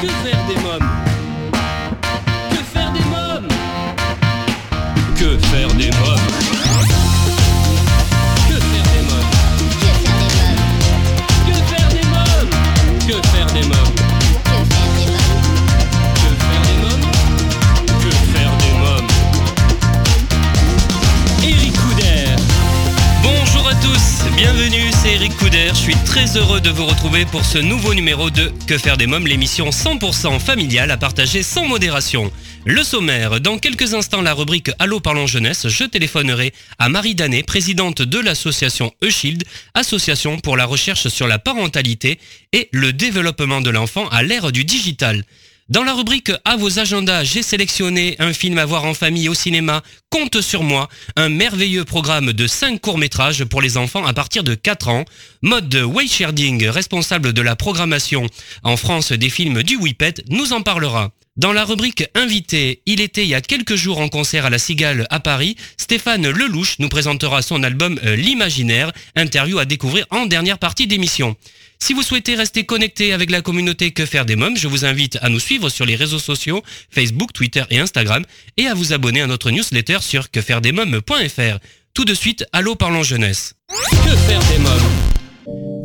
Que faire des mômes suis très heureux de vous retrouver pour ce nouveau numéro de Que faire des mômes, l'émission 100% familiale à partager sans modération. Le sommaire, dans quelques instants la rubrique Allô parlons jeunesse, je téléphonerai à Marie Danet, présidente de l'association E-Shield, association pour la recherche sur la parentalité et le développement de l'enfant à l'ère du digital. Dans la rubrique À vos agendas, j'ai sélectionné un film à voir en famille au cinéma, Compte sur moi, un merveilleux programme de 5 courts-métrages pour les enfants à partir de 4 ans, mode Waysharding, responsable de la programmation en France des films du Whippet, nous en parlera. Dans la rubrique Invité, il était il y a quelques jours en concert à la Cigale à Paris, Stéphane Lelouch nous présentera son album euh, L'Imaginaire, interview à découvrir en dernière partie d'émission. Si vous souhaitez rester connecté avec la communauté Que faire des mômes, je vous invite à nous suivre sur les réseaux sociaux, Facebook, Twitter et Instagram, et à vous abonner à notre newsletter sur quefairedesmômes.fr. Tout de suite, allô parlons jeunesse. Que faire des mômes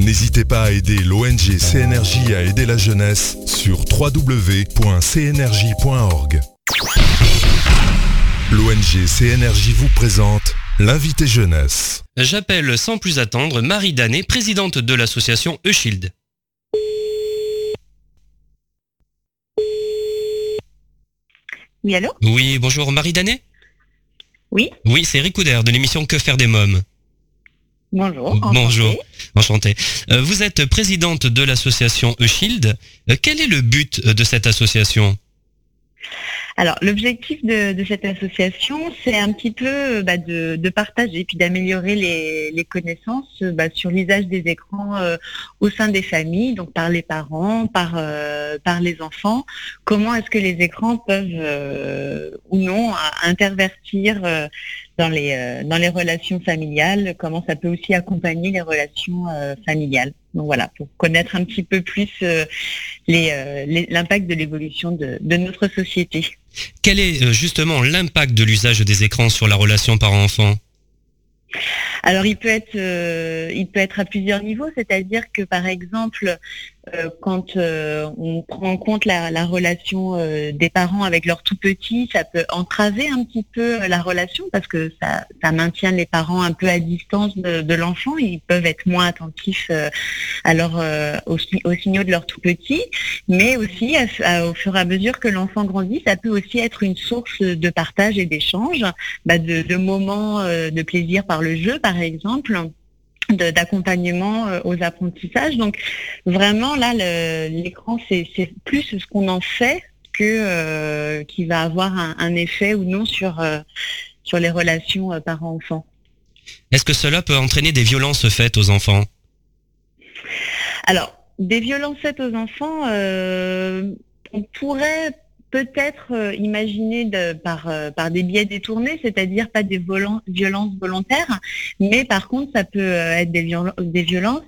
N'hésitez pas à aider l'ONG CNRJ à aider la jeunesse sur www.cnrj.org. L'ONG CNRJ vous présente l'invité jeunesse. J'appelle sans plus attendre Marie Danet, présidente de l'association E-Shield. Oui, allô? Oui, bonjour Marie Danet? Oui, Oui, c'est Eric Couder de l'émission Que faire des mômes. Bonjour. Bonjour. enchantée. Enchanté. Euh, vous êtes présidente de l'association E-Shield. Euh, quel est le but euh, de cette association? Alors, l'objectif de, de cette association, c'est un petit peu bah, de, de partager puis d'améliorer les, les connaissances bah, sur l'usage des écrans euh, au sein des familles, donc par les parents, par, euh, par les enfants. Comment est-ce que les écrans peuvent euh, ou non intervertir dans les, euh, dans les relations familiales, comment ça peut aussi accompagner les relations euh, familiales. Donc voilà, pour connaître un petit peu plus euh, l'impact de l'évolution de, de notre société. Quel est justement l'impact de l'usage des écrans sur la relation parent-enfant? Alors il peut être euh, il peut être à plusieurs niveaux, c'est-à-dire que par exemple quand euh, on prend en compte la, la relation euh, des parents avec leurs tout petits, ça peut entraver un petit peu euh, la relation parce que ça, ça maintient les parents un peu à distance de, de l'enfant. Ils peuvent être moins attentifs euh, à leur, euh, aux, aux signaux de leurs tout petits, mais aussi au fur et à mesure que l'enfant grandit, ça peut aussi être une source de partage et d'échange, bah, de, de moments euh, de plaisir par le jeu, par exemple d'accompagnement euh, aux apprentissages. Donc vraiment là, l'écran, c'est plus ce qu'on en fait que euh, qui va avoir un, un effet ou non sur euh, sur les relations euh, parents-enfants. Est-ce que cela peut entraîner des violences faites aux enfants? Alors, des violences faites aux enfants, on pourrait peut-être euh, imaginer de- par, euh, par des biais détournés, c'est-à-dire pas des violences volontaires, mais par contre, ça peut euh, être des, violen- des violences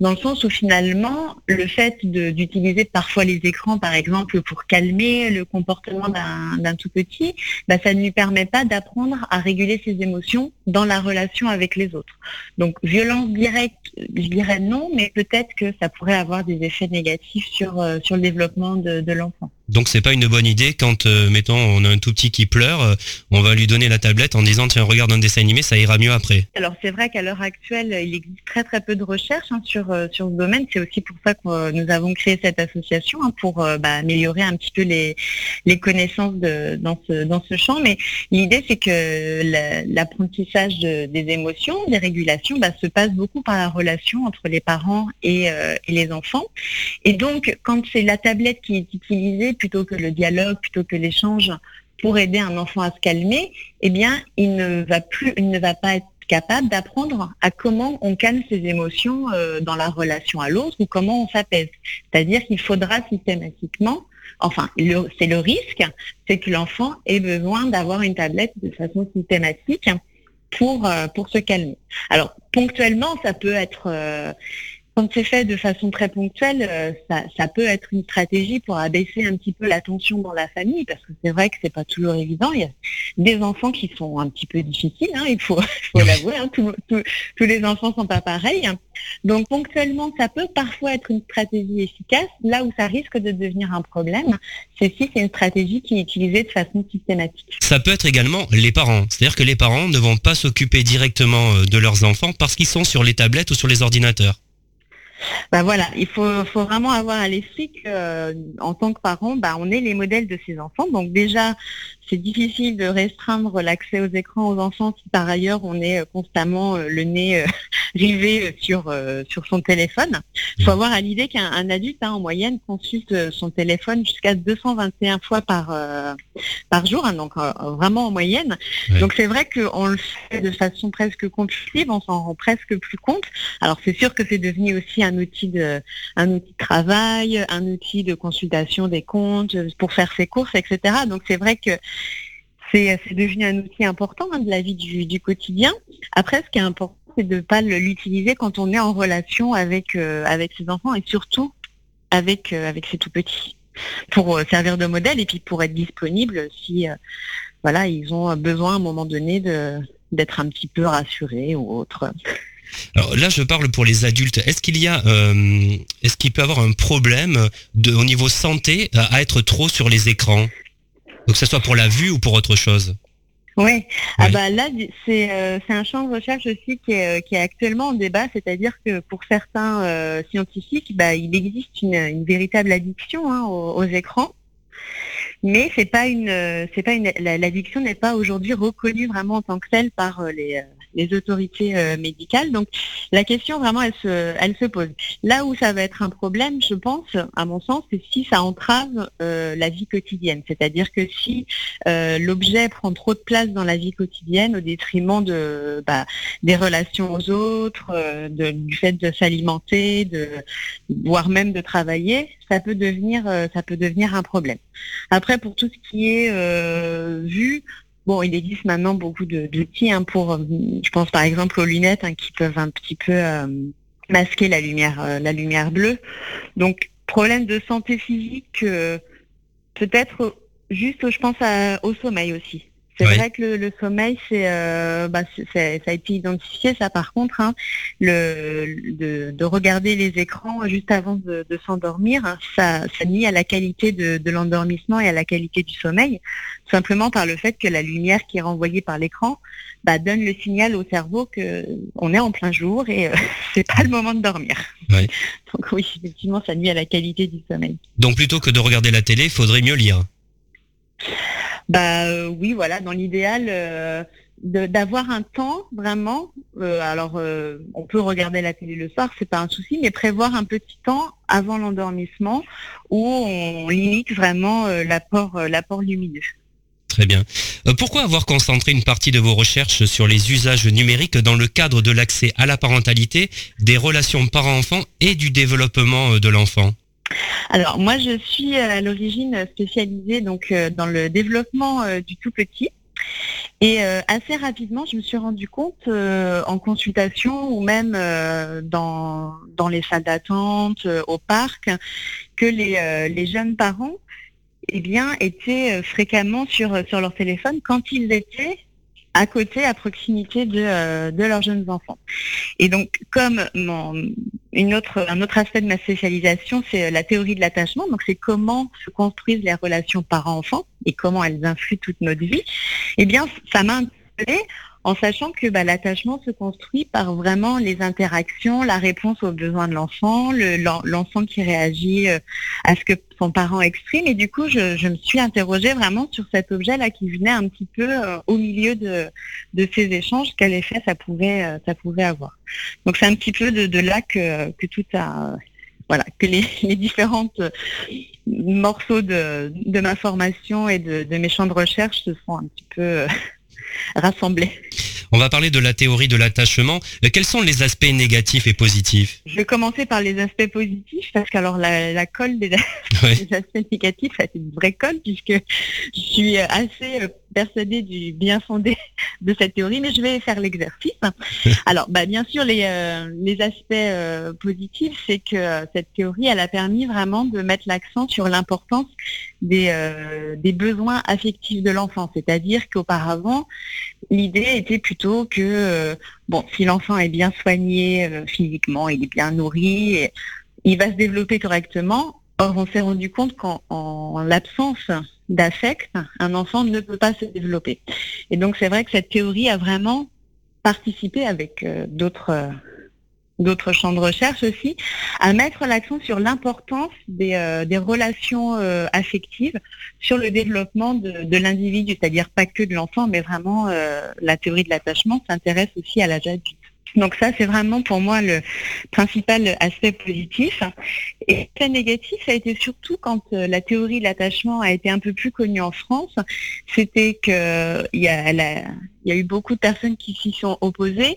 dans le sens où finalement, le fait d'utiliser parfois les écrans, par exemple, pour calmer le comportement d'un d'un tout petit, bah, ça ne lui permet pas d'apprendre à réguler ses émotions dans la relation avec les autres. Donc, violence directe, je dirais non, mais peut-être que ça pourrait avoir des effets négatifs sur, euh, sur le développement de, de l'enfant. Donc c'est pas une bonne idée quand, euh, mettons, on a un tout petit qui pleure, euh, on va lui donner la tablette en disant tiens regarde un dessin animé, ça ira mieux après. Alors c'est vrai qu'à l'heure actuelle, il existe très très peu de recherches hein, sur, euh, sur ce domaine. C'est aussi pour ça que nous avons créé cette association, hein, pour bah, améliorer un petit peu les, connaissances dans, ce, champ. Mais l'idée, c'est que la- l'apprentissage de- des émotions, des régulations, bah, se passe beaucoup par la relation entre les parents et les enfants. Et donc, quand c'est la tablette qui est utilisée plutôt que le dialogue, plutôt que l'échange, pour aider un enfant à se calmer, eh bien, il ne va plus, il ne va pas être capable d'apprendre à comment on calme ses émotions euh, dans la relation à l'autre ou comment on s'apaise. C'est-à-dire qu'il faudra systématiquement, enfin, c'est le risque, c'est que l'enfant ait besoin d'avoir une tablette de façon systématique pour, euh, pour se calmer. Alors, ponctuellement, ça peut être... Euh, quand c'est fait de façon très ponctuelle, euh, ça, peut être une stratégie pour abaisser un petit peu la tension dans la famille, parce que c'est vrai que c'est pas toujours évident. Il y a des enfants qui sont un petit peu difficiles, hein, il faut, l'avouer. Hein, tous les enfants sont pas pareils. Donc ponctuellement, ça peut parfois être une stratégie efficace. Là où ça risque de devenir un problème, c'est si c'est une stratégie qui est utilisée de façon systématique. Ça peut être également les parents. C'est-à-dire que les parents ne vont pas s'occuper directement euh, de leurs enfants parce qu'ils sont sur les tablettes ou sur les ordinateurs. Bah voilà, il faut, vraiment avoir à l'esprit que euh, tant que parent, bah, on est les modèles de ces enfants. Donc déjà, c'est difficile de restreindre l'accès aux écrans aux enfants si par ailleurs on est euh, constamment euh, le nez rivé sur, sur son téléphone. Il faut avoir à l'idée qu'un adulte, hein, en moyenne, consulte son téléphone jusqu'à 221 fois par, par jour, hein, donc vraiment en moyenne. Donc c'est vrai qu'on le fait de façon presque compulsive, on s'en rend presque plus compte. Alors c'est sûr que c'est devenu aussi un outil de, un outil de travail, un outil de consultation des comptes pour faire ses courses, etc. Donc c'est vrai que c'est devenu un outil important hein, de la vie du, quotidien. Après, ce qui est important, c'est de ne pas l'utiliser quand on est en relation avec, euh, ses enfants et surtout avec, euh, ses tout petits pour euh, servir de modèle et puis pour être disponible si voilà ils ont besoin à un moment donné d'être un petit peu rassurés ou autre. Alors là, je parle pour les adultes. Est-ce qu'il y a, euh, est-ce qu'il peut avoir un problème au niveau santé à, être trop sur les écrans, donc que ce soit pour la vue ou pour autre chose. Oui. Ah bah là euh, c'est un champ de recherche aussi qui est, qui est actuellement en débat, c'est-à-dire que pour certains euh, scientifiques, bah, il existe une, véritable addiction hein, aux, écrans. Mais c'est pas une c'est pas une l'addiction n'est pas aujourd'hui reconnue vraiment en tant que telle par les les autorités euh, médicales. Donc la question vraiment, elle se, elle se pose. Là où ça va être un problème, je pense, à mon sens, c'est si ça entrave euh, la vie quotidienne. C'est-à-dire que si euh, l'objet prend trop de place dans la vie quotidienne au détriment de, bah, des relations aux autres, du fait de s'alimenter, de, voire même de travailler, ça peut devenir, ça peut devenir un problème. Après, pour tout ce qui est vu, Bon, il existe maintenant beaucoup d'outils hein, pour, euh, je pense par exemple aux lunettes hein, qui peuvent un petit peu euh, masquer la lumière, euh, la lumière bleue. Donc, problème de santé physique, peut-être juste, je pense au sommeil aussi. C'est vrai que le, sommeil, c'est, euh, bah, ça a été identifié, ça par contre, hein, le, de, regarder les écrans juste avant de, s'endormir, hein, ça, ça nuit à la qualité de, l'endormissement et à la qualité du sommeil, simplement par le fait que la lumière qui est renvoyée par l'écran bah, donne le signal au cerveau que on est en plein jour et euh, c'est pas le moment de dormir. Donc oui, effectivement, ça nuit à la qualité du sommeil. Donc plutôt que de regarder la télé, il faudrait mieux lire. Bah euh, oui, voilà, dans l'idéal, euh, d'avoir un temps vraiment. Euh, alors, on peut regarder la télé le soir, c'est pas un souci, mais prévoir un petit temps avant l'endormissement où on limite vraiment l'apport, l'apport lumineux. Très bien. pourquoi avoir concentré une partie de vos recherches sur les usages numériques dans le cadre de l'accès à la parentalité, des relations parents-enfants et du développement de l'enfant? Alors moi je suis euh, à l'origine spécialisée donc euh, dans le développement euh, du tout petit. Et assez rapidement, je me suis rendu compte en consultation ou même dans, dans les salles d'attente, au parc, que les, les jeunes parents eh bien, étaient fréquemment sur, sur leur téléphone quand ils étaient à côté, à proximité de, euh, de leurs jeunes enfants. Et donc, comme mon, une autre, un autre aspect de ma spécialisation, c'est euh, la théorie de l'attachement. Donc, c'est comment se construisent les relations parents-enfants et comment elles influent toute notre vie. Eh bien, ça m'a intéressé en sachant que bah, l'attachement se construit par vraiment les interactions, la réponse aux besoins de l'enfant, l'enfant qui réagit euh, à ce que son parent exprime. Et du coup, je, me suis interrogée vraiment sur cet objet-là qui venait un petit peu euh, au milieu de, ces échanges, quel effet ça pouvait, euh, ça avoir. Donc c'est un petit peu de, là que, tout a voilà, que les, les différentes morceaux de, de, ma formation et de, de, mes champs de recherche se sont un petit peu rassemblés. On va parler de la théorie de l'attachement. Euh, quels sont les aspects négatifs et positifs? Je vais commencer par les aspects positifs parce qu'alors la, la colle des, des, aspects négatifs, c'est une vraie colle puisque je suis assez euh, persuadée du bien fondé de cette théorie, mais je vais faire l'exercice. Alors, bah, bien sûr, les, euh, les aspects euh, positifs, c'est que cette théorie, elle a permis vraiment de mettre l'accent sur l'importance des, euh, des besoins affectifs de l'enfant. C'est-à-dire qu'auparavant, l'idée était plutôt que, euh, bon, si l'enfant est bien soigné physiquement, il est bien nourri, il va se développer correctement. Or, on s'est rendu compte qu'en l'absence d'affect, un enfant ne peut pas se développer. Et donc c'est vrai que cette théorie a vraiment participé avec euh, d'autres euh, d'autres champs de recherche aussi, à mettre l'accent sur l'importance des, euh, relations euh, affectives sur le développement de, l'individu, c'est-à-dire pas que de l'enfant, mais vraiment euh, la théorie de l'attachement s'intéresse aussi à l'âge adulte. Donc ça, c'est vraiment pour moi le principal aspect positif. Et l'aspect négatif, ça a été surtout quand la théorie de l'attachement a été un peu plus connue en France. C'était que il y a, il y a eu beaucoup de personnes qui s'y sont opposées,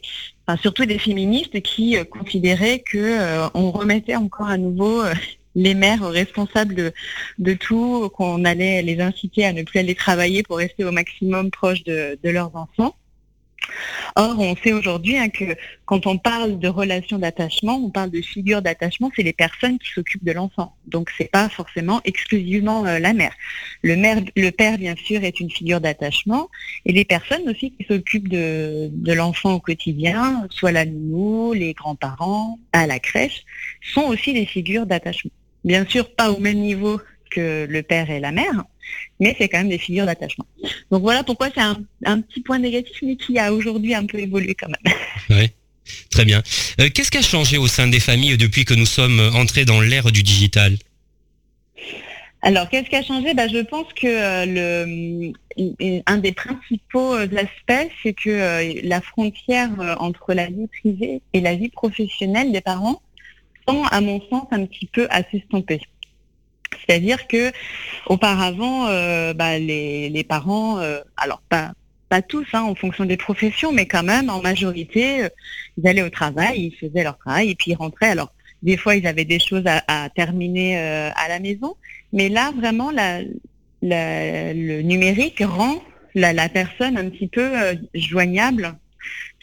surtout des féministes qui euh, considéraient que euh, on remettait encore à nouveau euh, les mères responsables de, tout, qu'on allait les inciter à ne plus aller travailler pour rester au maximum proche de leurs enfants. Or, on sait aujourd'hui hein, que quand on parle de relations d'attachement, on parle de figures d'attachement, c'est les personnes qui s'occupent de l'enfant. Donc, c'est pas forcément exclusivement euh, la mère. Le, père, bien sûr, est une figure d'attachement, et les personnes aussi qui s'occupent de, de l'enfant au quotidien, soit la nounou, les grands-parents, à la crèche, sont aussi des figures d'attachement. Bien sûr, pas au même niveau que le père et la mère, mais c'est quand même des figures d'attachement. Donc voilà pourquoi c'est un, un, petit point négatif, mais qui a aujourd'hui un peu évolué quand même. Oui, très bien. Euh, Qu'est-ce qui a changé au sein des familles depuis que nous sommes entrés dans l'ère du digital? Alors, qu'est-ce qui a changé? Bah, Je pense que euh, le, un des principaux aspects, c'est que euh, la frontière euh, entre la vie privée et la vie professionnelle des parents tend, à mon sens, un petit peu à s'estomper. C'est-à-dire que auparavant, euh, bah, les, parents, euh, alors pas tous, hein, en fonction des professions, mais quand même en majorité, euh, ils allaient au travail, ils faisaient leur travail et puis ils rentraient. Alors des fois, ils avaient des choses à, terminer à la maison, mais là vraiment, le numérique rend la, personne un petit peu joignable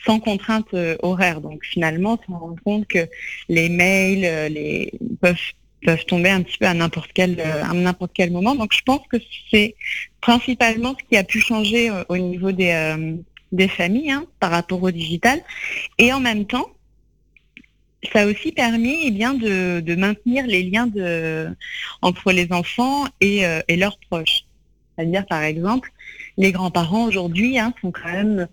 sans contrainte horaire. Donc finalement, on se rend compte que les mails, les peuvent peuvent tomber un petit peu à n'importe quel euh, à n'importe quel moment. Donc je pense que c'est principalement ce qui a pu changer euh, au niveau des euh, des familles hein, par rapport au digital. Et en même temps, ça a aussi permis eh bien de, de maintenir les liens de entre les enfants et, euh, et leurs proches. C'est-à-dire par exemple, les grands-parents aujourd'hui hein, sont quand même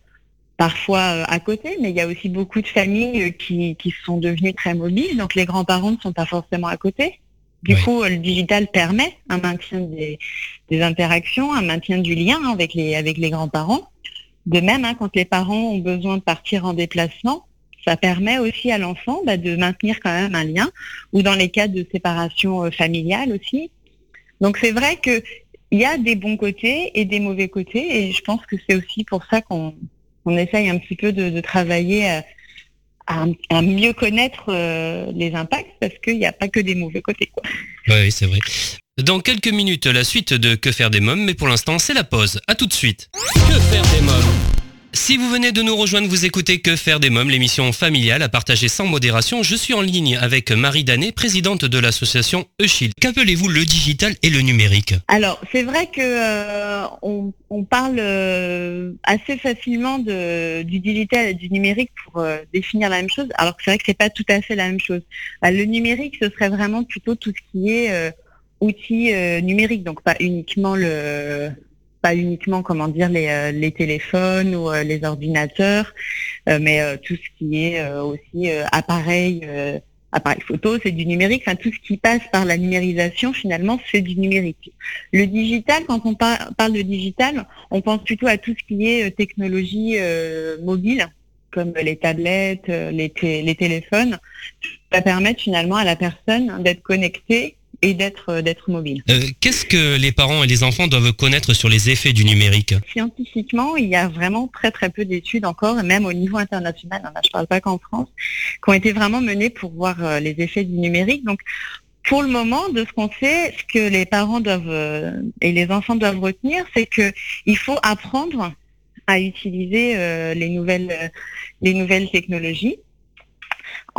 parfois euh, à côté, mais il y a aussi beaucoup de familles euh, qui, qui sont devenues très mobiles, donc les grands-parents ne sont pas forcément à côté. Du oui. coup, le digital permet un maintien des, des, interactions, un maintien du lien avec les, avec les grands-parents. De même, hein, quand les parents ont besoin de partir en déplacement, ça permet aussi à l'enfant bah, de maintenir quand même un lien, ou dans les cas de séparation euh, familiale aussi. Donc c'est vrai que il y a des bons côtés et des mauvais côtés, et je pense que c'est aussi pour ça qu'on on essaye un petit peu de, de travailler à, à, à, mieux connaître euh, les impacts parce qu'il n'y a pas que des mauvais côtés. Quoi. Oui, c'est vrai. Dans quelques minutes, la suite de Que faire des mômes, mais pour l'instant, c'est la pause. À tout de suite. Que faire des mômes? Si vous venez de nous rejoindre, vous écoutez Que faire des mômes, l'émission familiale à partager sans modération. Je suis en ligne avec Marie Danet, présidente de l'association Euchild. Qu'appelez-vous le digital et le numérique Alors, c'est vrai que euh, on, parle euh, assez facilement de, du digital et du numérique pour euh, définir la même chose, alors que c'est vrai que c'est pas tout à fait la même chose. Le numérique, ce serait vraiment plutôt tout ce qui est outils numériques, donc pas uniquement le pas uniquement comment dire les, euh, les téléphones ou euh, les ordinateurs, euh, mais tout ce qui est aussi appareil appareil photo, c'est du numérique. Enfin, tout ce qui passe par la numérisation, finalement, c'est du numérique. Le digital, quand on par parle de digital, on pense plutôt à tout ce qui est technologie mobile, comme les tablettes, les, les téléphones, va permettre finalement à la personne d'être connectée et d'être euh, d'être mobile. Euh, qu'est-ce que les parents et les enfants doivent connaître sur les effets du numérique? Scientifiquement, il y a vraiment très très peu d'études encore, même au niveau international, hein, je ne parle pas qu'en France, qui ont été vraiment menées pour voir euh, les effets du numérique. Donc pour le moment, de ce qu'on sait, ce que les parents doivent et les enfants doivent retenir, c'est que il faut apprendre à utiliser les nouvelles les nouvelles technologies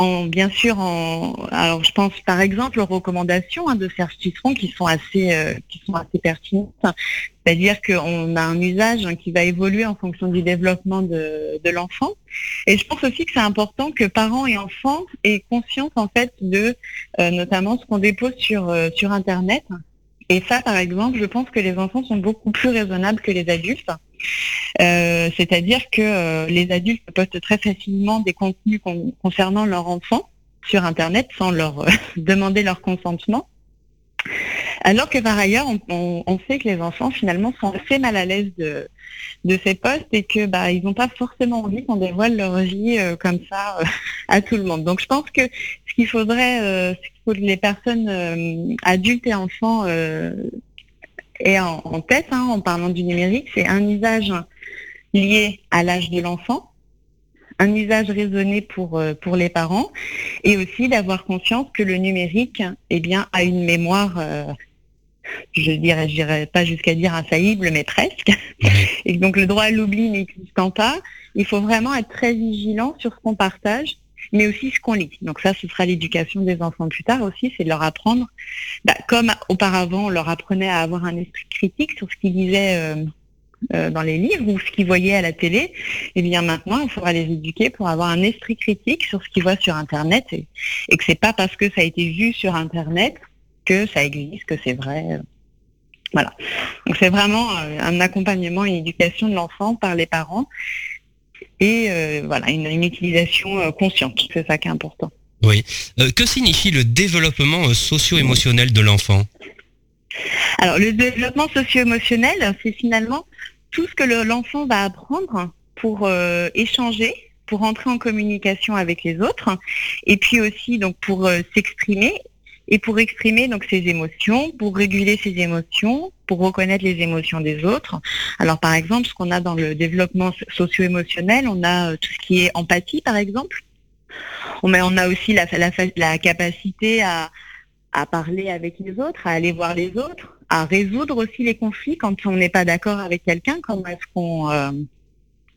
en, bien sûr, en, alors je pense par exemple aux recommandations hein, de Serge Citron qui sont assez, euh, qui sont assez pertinentes. C'est-à-dire qu'on a un usage hein, qui va évoluer en fonction du développement de, l'enfant. Et je pense aussi que c'est important que parents et enfants aient conscience en fait de euh, notamment ce qu'on dépose sur, euh, sur Internet. Et ça, par exemple, je pense que les enfants sont beaucoup plus raisonnables que les adultes. C'est-à-dire que euh, les adultes postent très facilement des contenus concernant leur enfant sur Internet sans leur euh, demander leur consentement. Alors que par ailleurs, on, sait que les enfants finalement sont assez mal à l'aise de, ces postes et que bah ils n'ont pas forcément envie qu'on dévoile leur vie comme ça à tout le monde. Donc je pense que ce qu'il faudrait, ce qu'il faut que les personnes adultes et enfants et en, tête hein, en parlant du numérique, c'est un usage lié à l'âge de l'enfant, un usage raisonné pour, euh, pour les parents, et aussi d'avoir conscience que le numérique eh bien, a une mémoire, euh, je dirais, je dirais pas jusqu'à dire infaillible, mais presque. Et donc le droit à l'oubli n'existant pas, il faut vraiment être très vigilant sur ce qu'on partage mais aussi ce qu'on lit. Donc ça, ce sera l'éducation des enfants plus tard aussi, c'est de leur apprendre, bah, comme auparavant, on leur apprenait à avoir un esprit critique sur ce qu'ils lisaient euh, euh, dans les livres ou ce qu'ils voyaient à la télé. Eh bien maintenant, il faudra les éduquer pour avoir un esprit critique sur ce qu'ils voient sur Internet et, et que c'est pas parce que ça a été vu sur Internet que ça existe, que c'est vrai. Voilà. Donc c'est vraiment euh, un accompagnement, une éducation de l'enfant par les parents et euh, voilà une, utilisation consciente. C'est ça qui est important. Oui. Euh, que signifie le développement socio-émotionnel de l'enfant? Alors le développement socio-émotionnel, c'est finalement tout ce que l'enfant va apprendre pour échanger, pour entrer en communication avec les autres, et puis aussi donc pour s'exprimer et pour exprimer donc ses émotions, pour réguler ses émotions, pour reconnaître les émotions des autres. Alors par exemple, ce qu'on a dans le développement socio-émotionnel, on a euh, tout ce qui est empathie par exemple. On a, on a aussi la, la, la capacité à parler avec les autres, à aller voir les autres, à résoudre aussi les conflits quand on n'est pas d'accord avec quelqu'un. Comment est-ce qu'on euh,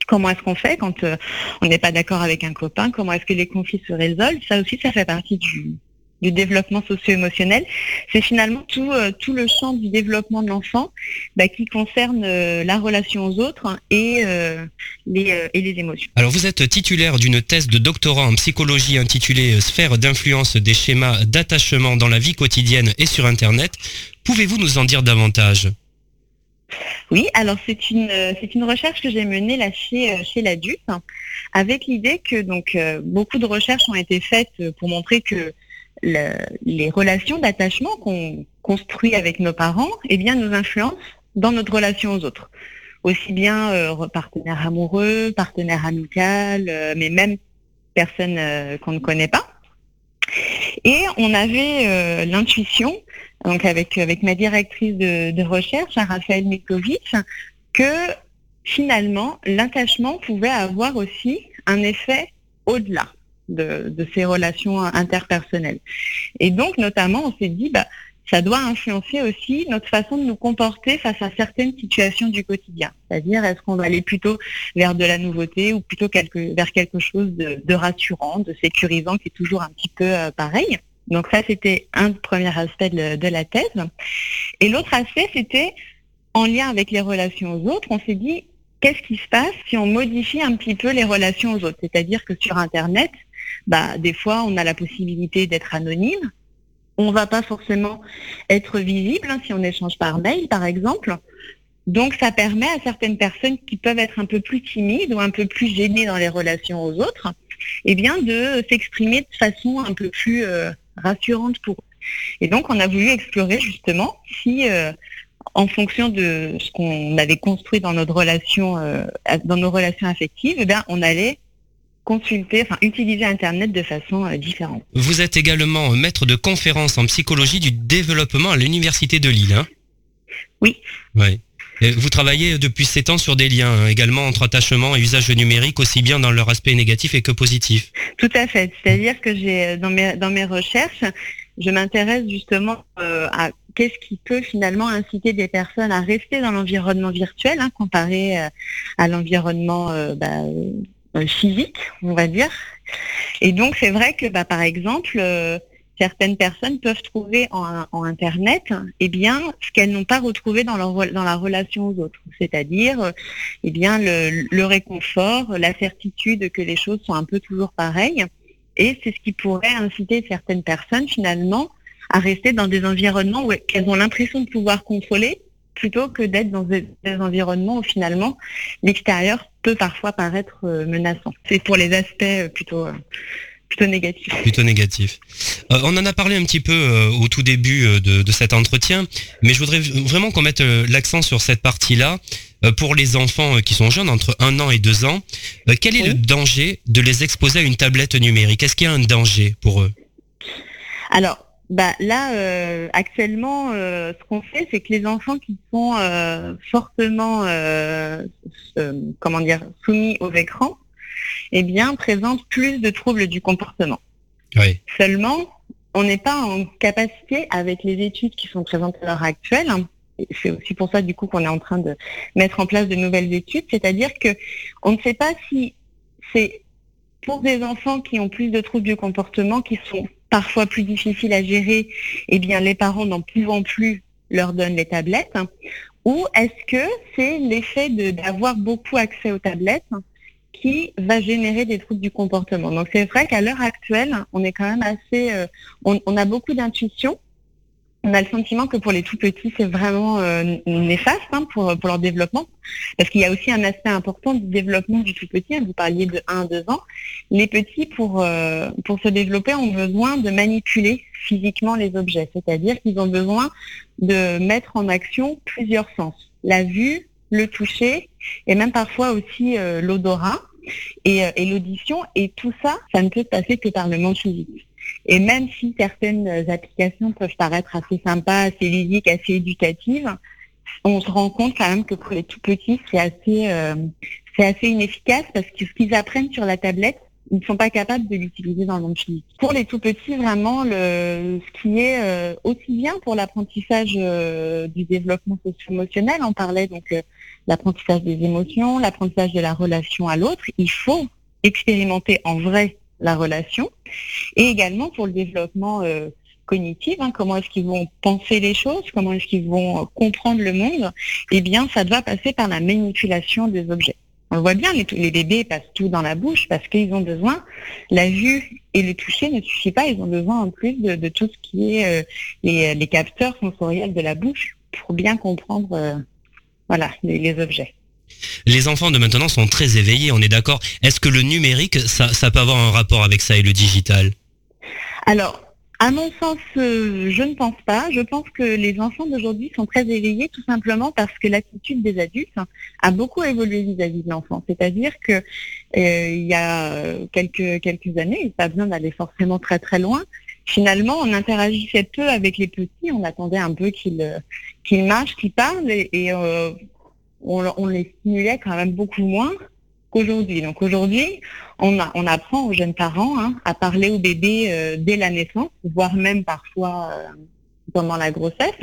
comment est-ce qu'on fait quand euh, on n'est pas d'accord avec un copain Comment est-ce que les conflits se résolvent Ça aussi, ça fait partie du, développement socio-émotionnel. C'est finalement tout, euh, tout le champ du développement de l'enfant bah, qui concerne la relation aux autres et, les, et les émotions. Alors vous êtes titulaire d'une thèse de doctorat en psychologie intitulée Sphère d'influence des schémas d'attachement dans la vie quotidienne et sur Internet. Pouvez-vous nous en dire davantage? Oui, alors c'est une c'est une recherche que j'ai menée là chez chez l'adulte avec l'idée que donc beaucoup de recherches ont été faites pour montrer que les relations d'attachement qu'on construit avec nos parents, eh bien, nous influencent dans notre relation aux autres. Aussi bien euh, partenaires amoureux, partenaires amical, euh, mais même personnes euh, qu'on ne connaît pas. Et on avait l'intuition, donc avec, ma directrice de, recherche, Raphaël Mikovic, que finalement, l'attachement pouvait avoir aussi un effet au-delà de, ces relations interpersonnelles. Et donc, notamment, on s'est dit, bah, ça doit influencer aussi notre façon de nous comporter face à certaines situations du quotidien. C'est-à-dire, est-ce qu'on va aller plutôt vers de la nouveauté ou plutôt vers quelque chose de, rassurant, de sécurisant, qui est toujours un petit peu euh, pareil? Donc ça, c'était un premier aspect de, la thèse. Et l'autre aspect, c'était en lien avec les relations aux autres, on s'est dit, qu'est-ce qui se passe si on modifie un petit peu les relations aux autres? C'est-à-dire que sur Internet, bah, des fois, on a la possibilité d'être anonyme. On va pas forcément être visible hein, si on échange par mail, par exemple. Donc, ça permet à certaines personnes qui peuvent être un peu plus timides ou un peu plus gênées dans les relations aux autres, eh bien, de s'exprimer de façon un peu plus euh, rassurante pour eux. Et donc, on a voulu explorer justement si, euh, en fonction de ce qu'on avait construit dans notre relation, euh, dans nos relations affectives, eh bien, on allait consulter, enfin utiliser Internet de façon différente. Vous êtes également maître de conférence en psychologie du développement à l'Université de Lille. Hein? Oui. Oui. Vous travaillez depuis 7 ans sur des liens hein, également entre attachement et usage numérique, aussi bien dans leur aspect négatif et que positif. Tout à fait. C'est-à-dire que j'ai dans mes, dans mes recherches, je m'intéresse justement euh, à qu'est-ce qui peut finalement inciter des personnes à rester dans l'environnement virtuel hein, comparé euh, à l'environnement euh, bah, physique, on va dire. Et donc c'est vrai que bah, par exemple, certaines personnes peuvent trouver en, Internet eh bien, ce qu'elles n'ont pas retrouvé dans, la relation aux autres, c'est-à-dire eh bien, le, le, réconfort, la certitude que les choses sont un peu toujours pareilles. Et c'est ce qui pourrait inciter certaines personnes finalement à rester dans des environnements où elles ont l'impression de pouvoir contrôler plutôt que d'être dans des, environnements où finalement l'extérieur peut parfois paraître euh, menaçant. C'est pour les aspects euh, plutôt euh, plutôt négatif. Plutôt négatif. Euh, on en a parlé un petit peu euh, au tout début euh, de, cet entretien, mais je voudrais vraiment qu'on mette l'accent sur cette partie-là. pour les enfants qui sont jeunes, entre un an et deux ans, quel est le danger de les exposer à une tablette numérique? Est-ce qu'il y a un danger pour eux? Alors, bah, là, actuellement, ce qu'on fait, c'est que les enfants qui sont fortement, comment dire, soumis aux écrans, eh bien, présente plus de troubles du comportement. Seulement, on n'est pas en capacité, avec les études qui sont présentes à l'heure actuelle, hein, c'est aussi pour ça du coup qu'on est en train de mettre en place de nouvelles études, c'est-à-dire que on ne sait pas si c'est pour des enfants qui ont plus de troubles du comportement, qui sont parfois plus difficiles à gérer, eh bien les parents n'en pouvant plus leur donnent les tablettes, hein, ou est-ce que c'est l'effet d'avoir beaucoup accès aux tablettes qui va générer des troubles du comportement. Donc c'est vrai qu'à l'heure actuelle, on est quand même assez, euh, on, a beaucoup d'intuition. On a le sentiment que pour les tout petits, c'est vraiment euh, néfaste hein, pour, leur développement, parce qu'il y a aussi un aspect important du développement du tout petit. Hein, vous parliez de 1 à 2 ans. Les petits, pour, euh, pour se développer, ont besoin de manipuler physiquement les objets, c'est-à-dire qu'ils ont besoin de mettre en action plusieurs sens. La vue, le toucher et même parfois aussi l'odorat euh, et, l'audition. Et tout ça, ça ne peut passer que par le monde physique. Et même si certaines applications peuvent paraître assez sympas, assez ludiques, assez éducatives, on se rend compte quand même que pour les tout petits, c'est assez, euh, assez inefficace parce que ce qu'ils apprennent sur la tablette, ils ne sont pas capables de l'utiliser dans le monde physique. Pour les tout petits, vraiment, ce qui est euh, aussi bien pour l'apprentissage du développement socio-émotionnel, on parlait donc l'apprentissage des émotions, l'apprentissage de la relation à l'autre, il faut expérimenter en vrai la relation, et également pour le développement cognitif, hein, comment est-ce qu'ils vont penser les choses, comment est-ce qu'ils vont comprendre le monde, eh bien, ça doit passer par la manipulation des objets. On le voit bien, les, bébés passent tout dans la bouche parce qu'ils ont besoin, la vue et le toucher ne suffit pas, ils ont besoin en plus de, tout ce qui est euh, les, capteurs sensoriels de la bouche pour bien comprendre euh, voilà, les, objets. Les enfants de maintenant sont très éveillés, on est d'accord. Est-ce que le numérique, ça, ça peut avoir un rapport avec ça et le digital? Alors, à mon sens, euh, je ne pense pas. Je pense que les enfants d'aujourd'hui sont très éveillés tout simplement parce que l'attitude des adultes a beaucoup évolué vis-à-vis de l'enfant. C'est-à-dire que euh, il y a quelques quelques années, pas besoin d'aller forcément très très loin. Finalement, on interagissait peu avec les petits. On attendait un peu qu'ils qu'ils marchent, qu'ils parlent et, euh, on, les stimulait quand même beaucoup moins qu'aujourd'hui. Donc aujourd'hui, on, apprend aux jeunes parents hein, à parler au bébé euh, dès la naissance, voire même parfois euh, pendant la grossesse,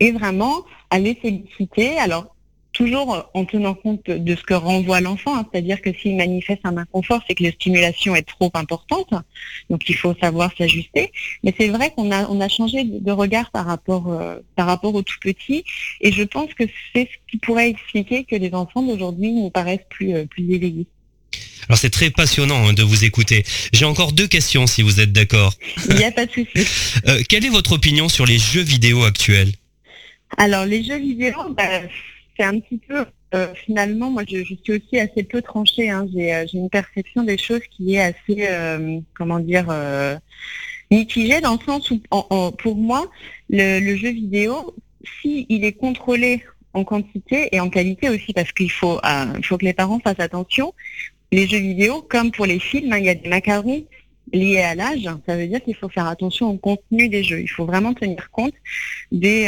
et vraiment à les féliciter. Alors toujours en tenant compte de ce que renvoie l'enfant, hein. c'est-à-dire que s'il manifeste un inconfort, c'est que la stimulation est trop importante, donc il faut savoir s'ajuster. Mais c'est vrai qu'on a, on a changé de regard par rapport, euh, par rapport aux tout petits, et je pense que c'est ce qui pourrait expliquer que les enfants d'aujourd'hui nous paraissent plus, euh, plus éveillés. Alors c'est très passionnant hein, de vous écouter. J'ai encore deux questions si vous êtes d'accord. Il n'y a pas de souci. Euh, quelle est votre opinion sur les jeux vidéo actuels? Alors les jeux vidéo, bah, c'est un petit peu euh, finalement, moi, je, suis aussi assez peu tranchée. Hein. Euh, j'ai, une perception des choses qui est assez, euh, comment dire, mitigée dans le sens où, pour moi, le, jeu vidéo, si est contrôlé en quantité et en qualité aussi, parce qu'il faut, faut que les parents fassent attention. les jeux vidéo, comme pour les films, hein, il y a des macarons liés à l'âge. Ça veut dire qu'il faut faire attention au contenu des jeux. Il faut vraiment tenir compte des,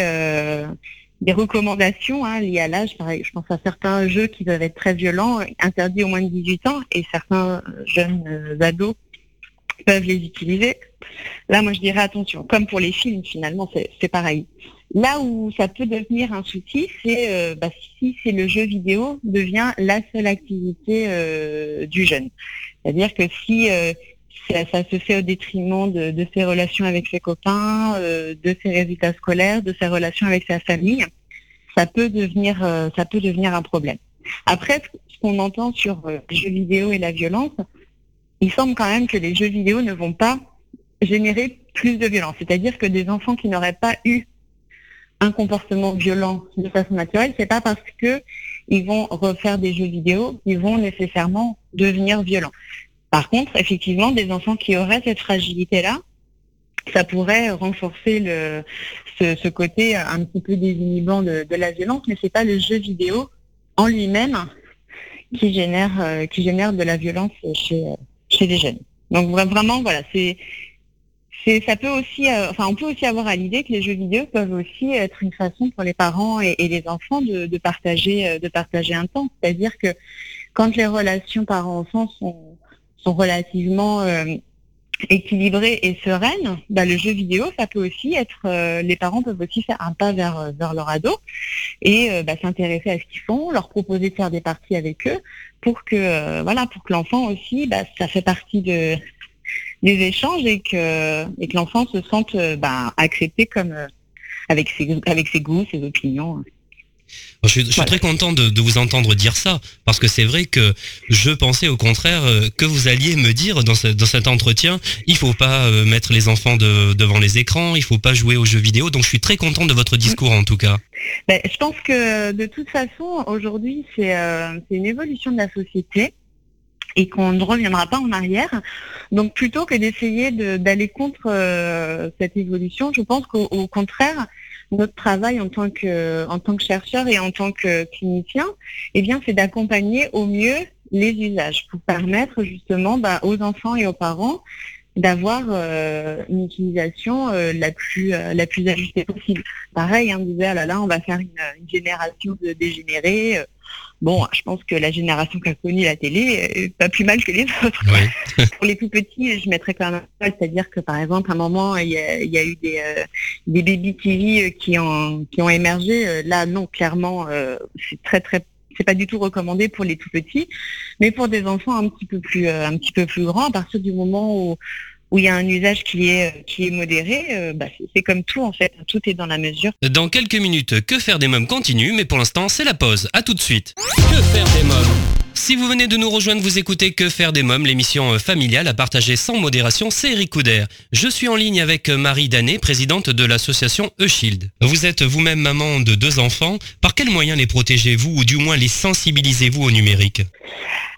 des recommandations hein, liées à l'âge. Je pense à certains jeux qui doivent être très violents, interdits au moins de 18 ans, et certains jeunes euh, ados peuvent les utiliser. Là, moi, je dirais attention. Comme pour les films, finalement, c'est pareil. Là où ça peut devenir un souci, c'est euh, bah, si c'est le jeu vidéo devient la seule activité euh, du jeune. C'est-à-dire que si euh, ça, se fait au détriment de, ses relations avec ses copains, de ses résultats scolaires, de ses relations avec sa famille, ça peut devenir, ça peut devenir un problème. Après, ce qu'on entend sur les jeux vidéo et la violence, il semble quand même que les jeux vidéo ne vont pas générer plus de violence. C'est-à-dire que des enfants qui n'auraient pas eu un comportement violent de façon naturelle, c'est pas parce que ils vont refaire des jeux vidéo qu'ils vont nécessairement devenir violents. Par contre, effectivement, des enfants qui auraient cette fragilité-là, ça pourrait renforcer ce, côté un petit peu désinhibant de, de la violence, mais c'est pas le jeu vidéo en lui-même qui génère euh, qui génère de la violence chez chez les jeunes. Donc vraiment, voilà, c'est ça peut aussi, euh, enfin, on peut aussi avoir à l'idée que les jeux vidéo peuvent aussi être une façon pour les parents et, les enfants de, partager, euh, de partager un temps. C'est-à-dire que quand les relations parents-enfants sont relativement euh, équilibrées et sereines, bah, le jeu vidéo, ça peut aussi être, les parents peuvent aussi faire un pas vers, vers leur ado et bah, s'intéresser à ce qu'ils font, leur proposer de faire des parties avec eux pour que, voilà, pour que l'enfant aussi, bah, ça fait partie de des échanges et que, et que l'enfant se sente euh, bah, accepté comme euh, avec ses, avec ses goûts, ses opinions. Je suis, très content de, vous entendre dire ça, parce que c'est vrai que je pensais au contraire euh, que vous alliez me dire dans, dans cet entretien, il faut pas mettre les enfants devant les écrans, il faut pas jouer aux jeux vidéo. Donc je suis très content de votre discours en tout cas. Ben, je pense que de toute façon, aujourd'hui, c'est une évolution de la société et qu'on ne reviendra pas en arrière. Donc plutôt que d'essayer d'aller contre euh, cette évolution, je pense qu'au contraire, notre travail en tant que en tant que chercheur et en tant que clinicien, eh bien, c'est d'accompagner au mieux les usages pour permettre justement bah, aux enfants et aux parents d'avoir euh, une utilisation euh, la plus la plus ajustée possible. Pareil, hein, on disait ah là là, on va faire une, une génération de dégénérés Bon, je pense que la génération qui a connu la télé est pas plus mal que les autres. Pour les plus petits, je mettrais quand même c'est-à-dire que par exemple, à un moment, il y a, eu des, euh, des baby TV euh, qui ont, qui ont émergé. Euh, là, non, clairement, c'est très très c'est pas du tout recommandé pour les tout petits, mais pour des enfants un petit peu plus un petit peu plus grands, à partir du moment où où il y a un usage qui est, qui est modéré, euh, bah, c'est comme tout en fait, tout est dans la mesure. Dans quelques minutes, Que faire des mômes continue, mais pour l'instant c'est la pause. À tout de suite. Que faire des mômes? Si vous venez de nous rejoindre, vous écoutez Que faire des mômes, l'émission euh, familiale à partager sans modération, c'est Eric Couder. Je suis en ligne avec euh, Marie Danet, présidente de l'association E-Shield. Vous êtes vous-même maman de deux enfants. Par quels moyens les protégez-vous ou du moins les sensibilisez-vous au numérique?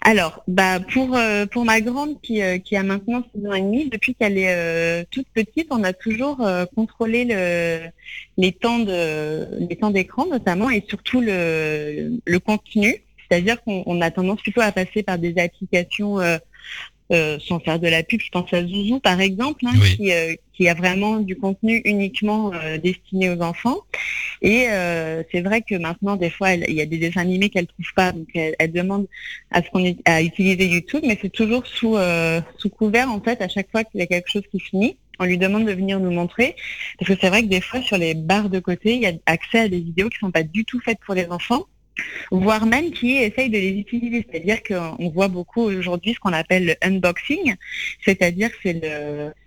Alors, bah pour euh, pour ma grande qui, qui a maintenant 6 ans et demi, depuis qu'elle est toute petite, on a toujours contrôlé les temps d'écran notamment et surtout le, le contenu. C'est-à-dire qu'on a tendance plutôt à passer par des applications euh, euh, sans faire de la pub. Je pense à Zouzou par exemple, hein, euh, qui, a vraiment du contenu uniquement destiné aux enfants. Et c'est vrai que maintenant, des fois, il y a des dessins animés qu'elle trouve pas, donc elle, demande à ce qu'on à utiliser YouTube, mais c'est toujours sous sous couvert en fait. À chaque fois qu'il y a quelque chose qui finit, on lui demande de venir nous montrer. Parce que c'est vrai que des fois, sur les barres de côté, il y a accès à des vidéos qui sont pas du tout faites pour les enfants voire même qui essayent de les utiliser. C'est-à-dire qu'on voit beaucoup aujourd'hui ce qu'on appelle le unboxing, c'est-à-dire c'est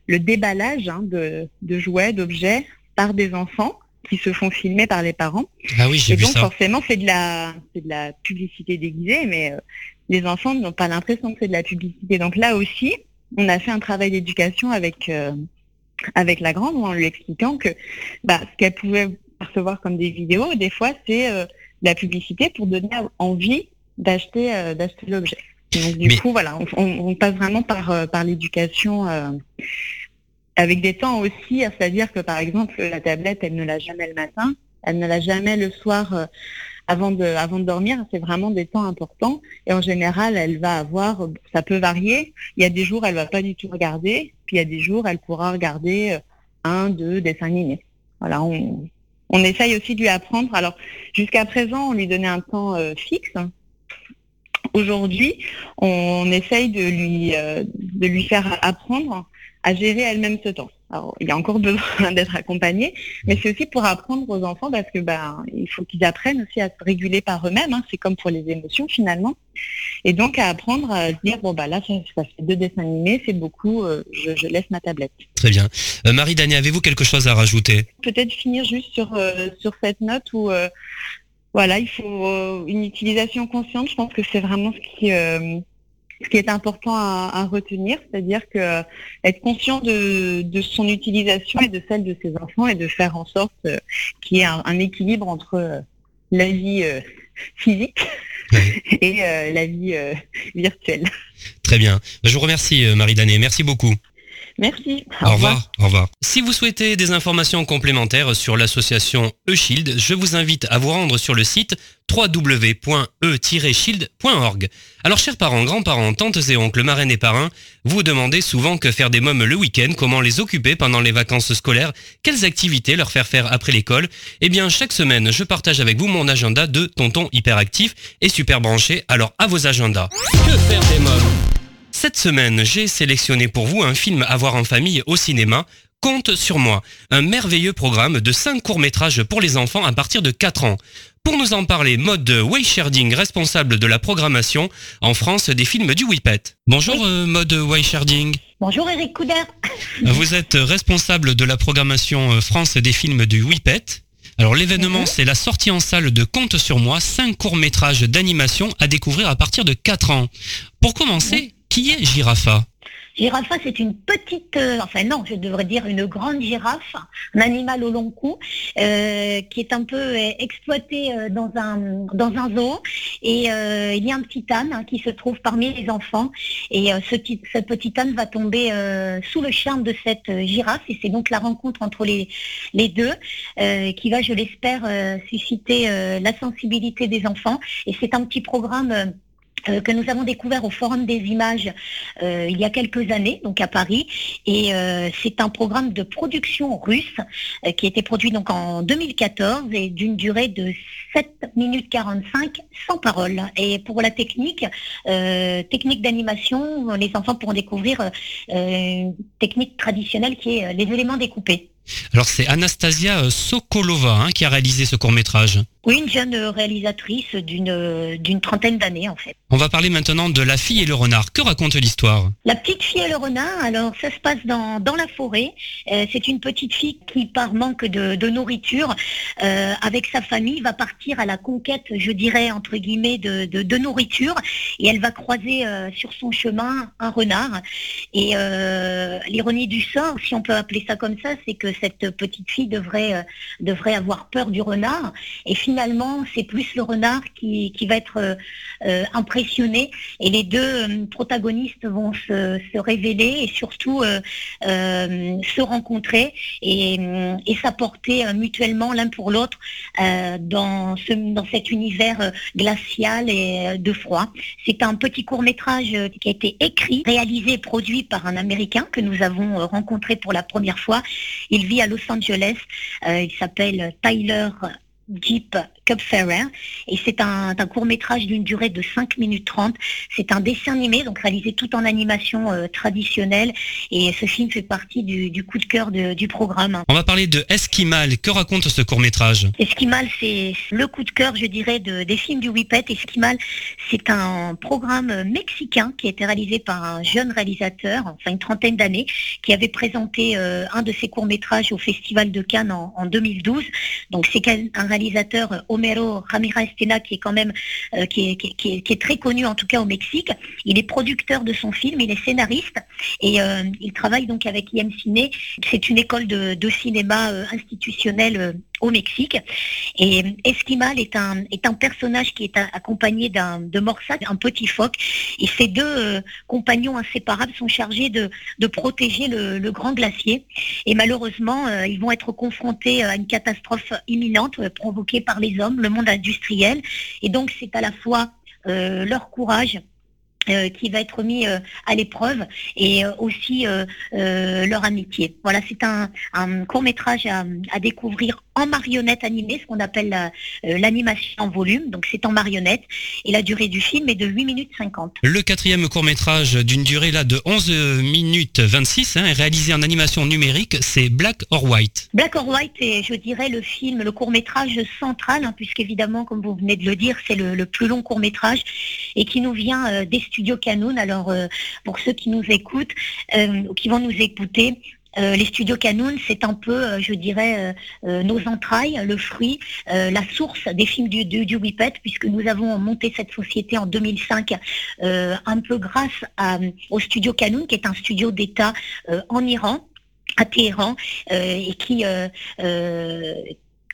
le, déballage hein, de, jouets, d'objets par des enfants qui se font filmer par les parents. Ah oui, j'ai Et donc forcément c'est de la de la publicité déguisée, mais euh, les enfants n'ont pas l'impression que c'est de la publicité. Donc là aussi, on a fait un travail d'éducation avec euh, avec la grande en lui expliquant que bah, ce qu'elle pouvait percevoir comme des vidéos, des fois c'est euh, la publicité pour donner envie d'acheter euh, d'acheter l'objet. Donc du coup, voilà, on, passe vraiment par euh, par l'éducation euh, avec des temps aussi, c'est-à-dire que par exemple la tablette, elle ne l'a jamais le matin, elle ne l'a jamais le soir avant de, avant de dormir, c'est vraiment des temps importants. Et en général, elle va avoir, ça peut varier. Il y a des jours, elle va pas du tout regarder. Puis il y a des jours, elle pourra regarder un, deux dessins animés. Voilà, on, on essaye aussi de lui apprendre. Alors, jusqu'à présent, on lui donnait un temps euh, fixe. Aujourd'hui, on essaye euh, de lui faire apprendre à gérer elle-même ce temps. Alors, il y a encore besoin d'être accompagné, mais c'est aussi pour apprendre aux enfants parce que ben il faut qu'ils apprennent aussi à se réguler par eux-mêmes. Hein. C'est comme pour les émotions finalement, et donc à apprendre à se dire bon bah là ça, fait deux dessins animés, c'est beaucoup, euh, je, laisse ma tablette. Très bien. Euh, Marie Daniel, avez-vous quelque chose à rajouter? Peut-être finir juste sur euh, sur cette note où voilà il faut une utilisation consciente. Je pense que c'est vraiment ce qui ce qui est important à, retenir, c'est-à-dire que euh, être conscient de, son utilisation et de celle de ses enfants et de faire en sorte euh, qu'il y ait un, équilibre entre euh, la vie physique et la vie virtuelle. Très bien. Je vous remercie Marie Danet. Merci beaucoup. Merci. Au, revoir. Au revoir. Si vous souhaitez des informations complémentaires sur l'association E-Shield, je vous invite à vous rendre sur le site www.e-shield.org. Alors chers parents, grands-parents, tantes et oncles, marraines et parrains, vous demandez souvent que faire des mômes le week-end, comment les occuper pendant les vacances scolaires, quelles activités leur faire faire après l'école. Eh bien chaque semaine, je partage avec vous mon agenda de tonton hyperactif et super branché, alors à vos agendas. Que faire des mômes? Cette semaine, j'ai sélectionné pour vous un film à voir en famille au cinéma, Compte sur moi, un merveilleux programme de 5 courts-métrages pour les enfants à partir de 4 ans. Pour nous en parler, Mode Waysharding, responsable de la programmation en France des films du Whippet. Bonjour euh, Mode Waysharding. Bonjour Eric Couder. Vous êtes responsable de la programmation euh, France des films du Whippet. Alors l'événement, c'est la sortie en salle de Compte sur moi, 5 courts-métrages d'animation à découvrir à partir de 4 ans. Pour commencer, qui est Girafa Girafa, c'est une petite, euh, enfin non, je devrais dire une grande girafe, un animal au long cou, euh, qui est un peu euh, exploité dans un dans un zoo. Et il y a un petit âne hein, qui se trouve parmi les enfants. Et ce, ce, petit âne va tomber sous le charme de cette girafe. Et c'est donc la rencontre entre les, les deux qui va, je l'espère, susciter la sensibilité des enfants. Et c'est un petit programme euh, que nous avons découvert au Forum des images euh, il y a quelques années, donc à Paris. Et euh, c'est un programme de production russe qui a été produit donc en 2014 et d'une durée de 7 minutes 45 sans parole. Et pour la technique, technique d'animation, les enfants pourront découvrir une technique traditionnelle qui est les éléments découpés. Alors c'est Anastasia Sokolova hein, qui a réalisé ce court métrage. Oui, une jeune réalisatrice d'une d'une trentaine d'années en fait. On va parler maintenant de La fille et le renard. Que raconte l'histoire? La petite fille et le renard, alors ça se passe dans, dans la forêt. Euh, c'est une petite fille qui, par manque de, de nourriture, euh, avec sa famille, va partir à la conquête, je dirais, entre guillemets, de, de, de nourriture. Et elle va croiser euh, sur son chemin un renard. Et l'ironie du sort, si on peut appeler ça comme ça, c'est que cette petite fille devrait, devrait avoir peur du renard. Et finalement, c'est plus le renard qui, qui va être impressionné et les deux euh, protagonistes vont se, révéler et surtout euh, euh, se rencontrer et, s'apporter mutuellement l'un pour l'autre dans, dans cet univers glacial et de froid. C'est un petit court métrage qui a été écrit, réalisé et produit par un Américain que nous avons rencontré pour la première fois. Il vit à Los Angeles. il s'appelle Tyler dita Cupferrer. Et c'est un, court métrage d'une durée de 5 minutes 30. C'est un dessin animé, donc réalisé tout en animation euh, traditionnelle. Et ce film fait partie du, coup de cœur du programme. On va parler de Esquimal. Que raconte ce court métrage Esquimal, c'est le coup de cœur, je dirais, de, des films du Whippet. Esquimal, c'est un programme mexicain qui a été réalisé par un jeune réalisateur, enfin une trentaine d'années, qui avait présenté euh, un de ses courts métrages au Festival de Cannes en, 2012. Donc c'est un réalisateur Homero Ramirez Tena, qui est quand même euh, très connu en tout cas au Mexique. Il est producteur de son film, il est scénariste et euh, il travaille donc avec IM Ciné. C'est une école de, cinéma euh, institutionnelle au Mexique. Et Esquimal est un, est un personnage qui est accompagné d'un de Morsad, un petit phoque. Et ces deux euh, compagnons inséparables sont chargés de, de protéger le, grand glacier. Et malheureusement, euh, ils vont être confrontés à une catastrophe imminente euh, provoquée par les hommes, le monde industriel. Et donc c'est à la fois leur courage, qui va être mis à l'épreuve et aussi leur amitié. Voilà, c'est un, court métrage à, découvrir en marionnette animée, ce qu'on appelle l'animation en volume. Donc c'est en marionnette et la durée du film est de 8 minutes 50. Le quatrième court métrage d'une durée là de 11 minutes 26 hein, est réalisé en animation numérique, c'est Black or White. Black or White est, je dirais, le film, le court métrage central, hein, puisqu'évidemment, comme vous venez de le dire, c'est le, plus long court métrage et qui nous vient des Studio Canoun. Alors, euh, pour ceux qui nous écoutent, euh, qui vont nous écouter, euh, les studios Canoun, c'est un peu, je dirais, nos entrailles, le fruit, la source des films du, du, du puisque nous avons monté cette société en 2005, un peu grâce au studio Canoun, qui est un studio d'État en Iran à Téhéran et qui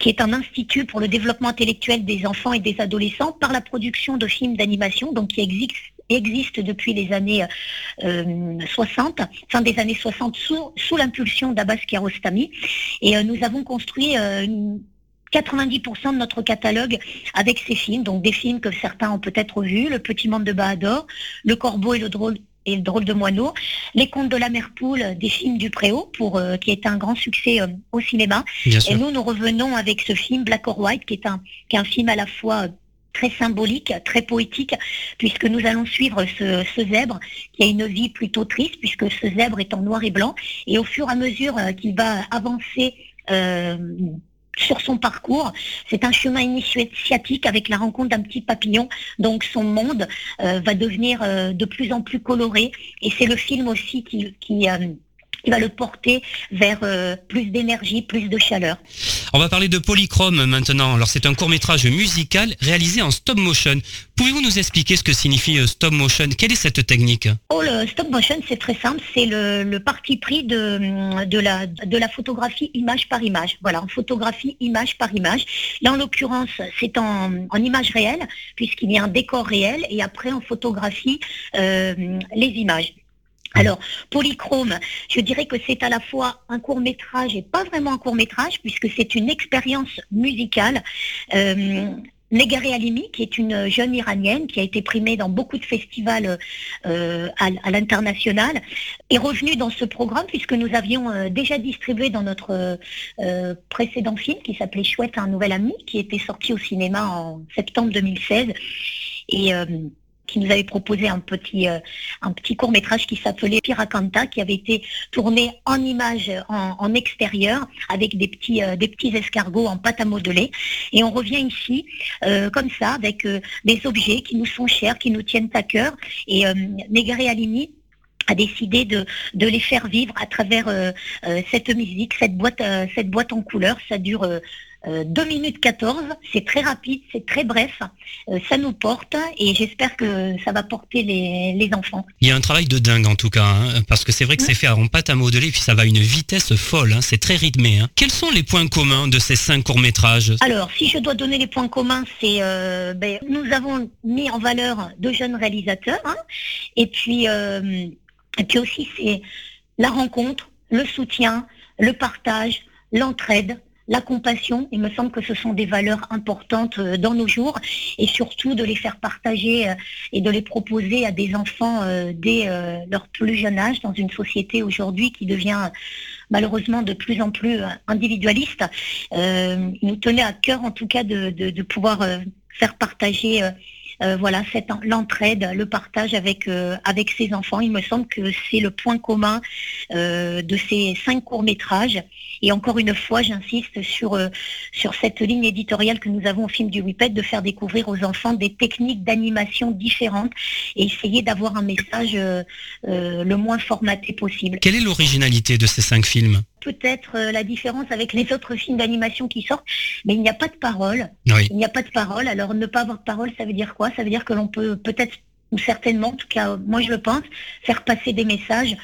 qui est un institut pour le développement intellectuel des enfants et des adolescents par la production de films d'animation, donc qui existe existe depuis les années 60, euh, fin des années 60, sous, sous l'impulsion d'Abbas Kiarostami. Et euh, nous avons construit 90% euh, de notre catalogue avec ces films, donc des films que certains ont peut-être vus, Le Petit Monde de Bahador, Le Corbeau et le Drôle et le drôle de moineau, Les Contes de la Mer Poule, des films du Préau, pour, qui est un grand succès au cinéma. et nous, nous revenons avec ce film Black or White, qui est un, qui est un film à la fois très symbolique, très poétique, puisque nous allons suivre ce, zèbre qui a une vie plutôt triste, puisque ce zèbre est en noir et blanc, et au fur et à mesure euh, qu'il va avancer euh, sur son parcours. C'est un chemin initiatique avec la rencontre d'un petit papillon. Donc son monde euh, va devenir de plus en plus coloré. Et c'est le film aussi qui, qui, qui va le porter vers euh, plus d'énergie, plus de chaleur. On va parler de Polychrome maintenant. Alors c'est un court métrage musical réalisé en stop motion. Pouvez-vous nous expliquer ce que signifie euh, stop motion? Quelle est cette technique? Oh, le stop motion, c'est très simple. C'est le, parti pris de, de, la, de la photographie image par image. Voilà, en photographie image par image. Là, en l'occurrence, c'est en, en, image réelle, puisqu'il y a un décor réel, et après, en photographie, euh, les images. Alors, Polychrome, je dirais que c'est à la fois un court métrage et pas vraiment un court métrage, puisque c'est une expérience musicale. Euh, Negare Alimi, qui est une jeune iranienne qui a été primée dans beaucoup de festivals euh, à, l'international, est revenue dans ce programme puisque nous avions euh, déjà distribué dans notre euh, précédent film qui s'appelait Chouette, un nouvel ami, qui était sorti au cinéma en septembre 2016. Et qui nous avait proposé un petit, euh, un petit court métrage qui s'appelait Piracanta, qui avait été tourné en images en, extérieur avec des petits, euh, des petits escargots en pâte à modeler. Et on revient ici euh, comme ça avec des objets qui nous sont chers, qui nous tiennent à cœur. Et Negare Alini a décidé de, de, les faire vivre à travers cette musique, cette boîte, cette boîte en couleur. Ça dure 2 euh, minutes 14, c'est très rapide, c'est très bref, euh, ça nous porte et j'espère que ça va porter les, enfants. Il y a un travail de dingue en tout cas, hein, parce que c'est vrai que c'est fait en pâte à modeler puis ça va à une vitesse folle, hein, c'est très rythmé. Hein. Quels sont les points communs de ces cinq courts-métrages? Alors, si je dois donner les points communs, c'est euh, ben, nous avons mis en valeur deux jeunes réalisateurs et puis, et puis aussi c'est la rencontre, le soutien, le partage, l'entraide la compassion. Il me semble que ce sont des valeurs importantes euh, dans nos jours et surtout de les faire partager euh, et de les proposer à des enfants euh, dès leur plus jeune âge dans une société aujourd'hui qui devient malheureusement de plus en plus individualiste. il nous tenait à cœur en tout cas de, pouvoir faire partager voilà cette l'entraide, le partage avec avec ses enfants. Il me semble que c'est le point commun de ces cinq courts métrages et encore une fois, j'insiste sur, euh, sur cette ligne éditoriale que nous avons au film du WIPET de faire découvrir aux enfants des techniques d'animation différentes et essayer d'avoir un message euh, euh, le moins formaté possible. Quelle est l'originalité de ces cinq films? Peut-être la différence avec les autres films d'animation qui sortent, mais il n'y a pas de parole. Il n'y a pas de parole. Alors ne pas avoir de parole, ça veut dire quoi? Ça veut dire que l'on peut peut-être, ou certainement, en tout cas moi je le pense, faire passer des messages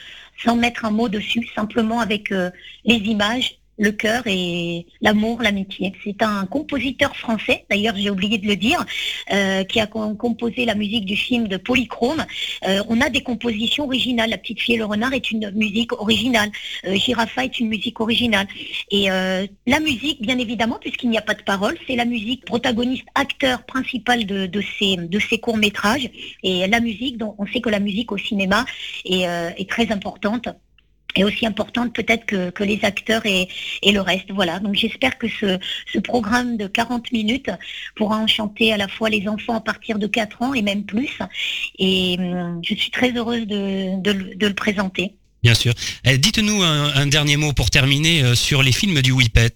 sans mettre un mot dessus, simplement avec euh, les images le cœur et l'amour, l'amitié. C'est un compositeur français, d'ailleurs j'ai oublié de le dire, euh, qui a composé la musique du film de Polychrome. Euh, on a des compositions originales. La petite fille et le renard est une musique originale. Euh, est une musique originale. Et la musique, bien évidemment, puisqu'il n'y a pas de parole, c'est la musique protagoniste, acteur principal de, ces, de ces courts métrages. Et la musique, on sait que la musique au cinéma est très importante est aussi importante peut-être que, les acteurs et, le reste. Voilà, donc j'espère que ce, programme de 40 minutes pourra enchanter à la fois les enfants à partir de 4 ans et même plus. Et hum, je suis très heureuse de, le présenter. Bien sûr. Eh, dites-nous un, dernier mot pour terminer euh, sur les films du Whippet.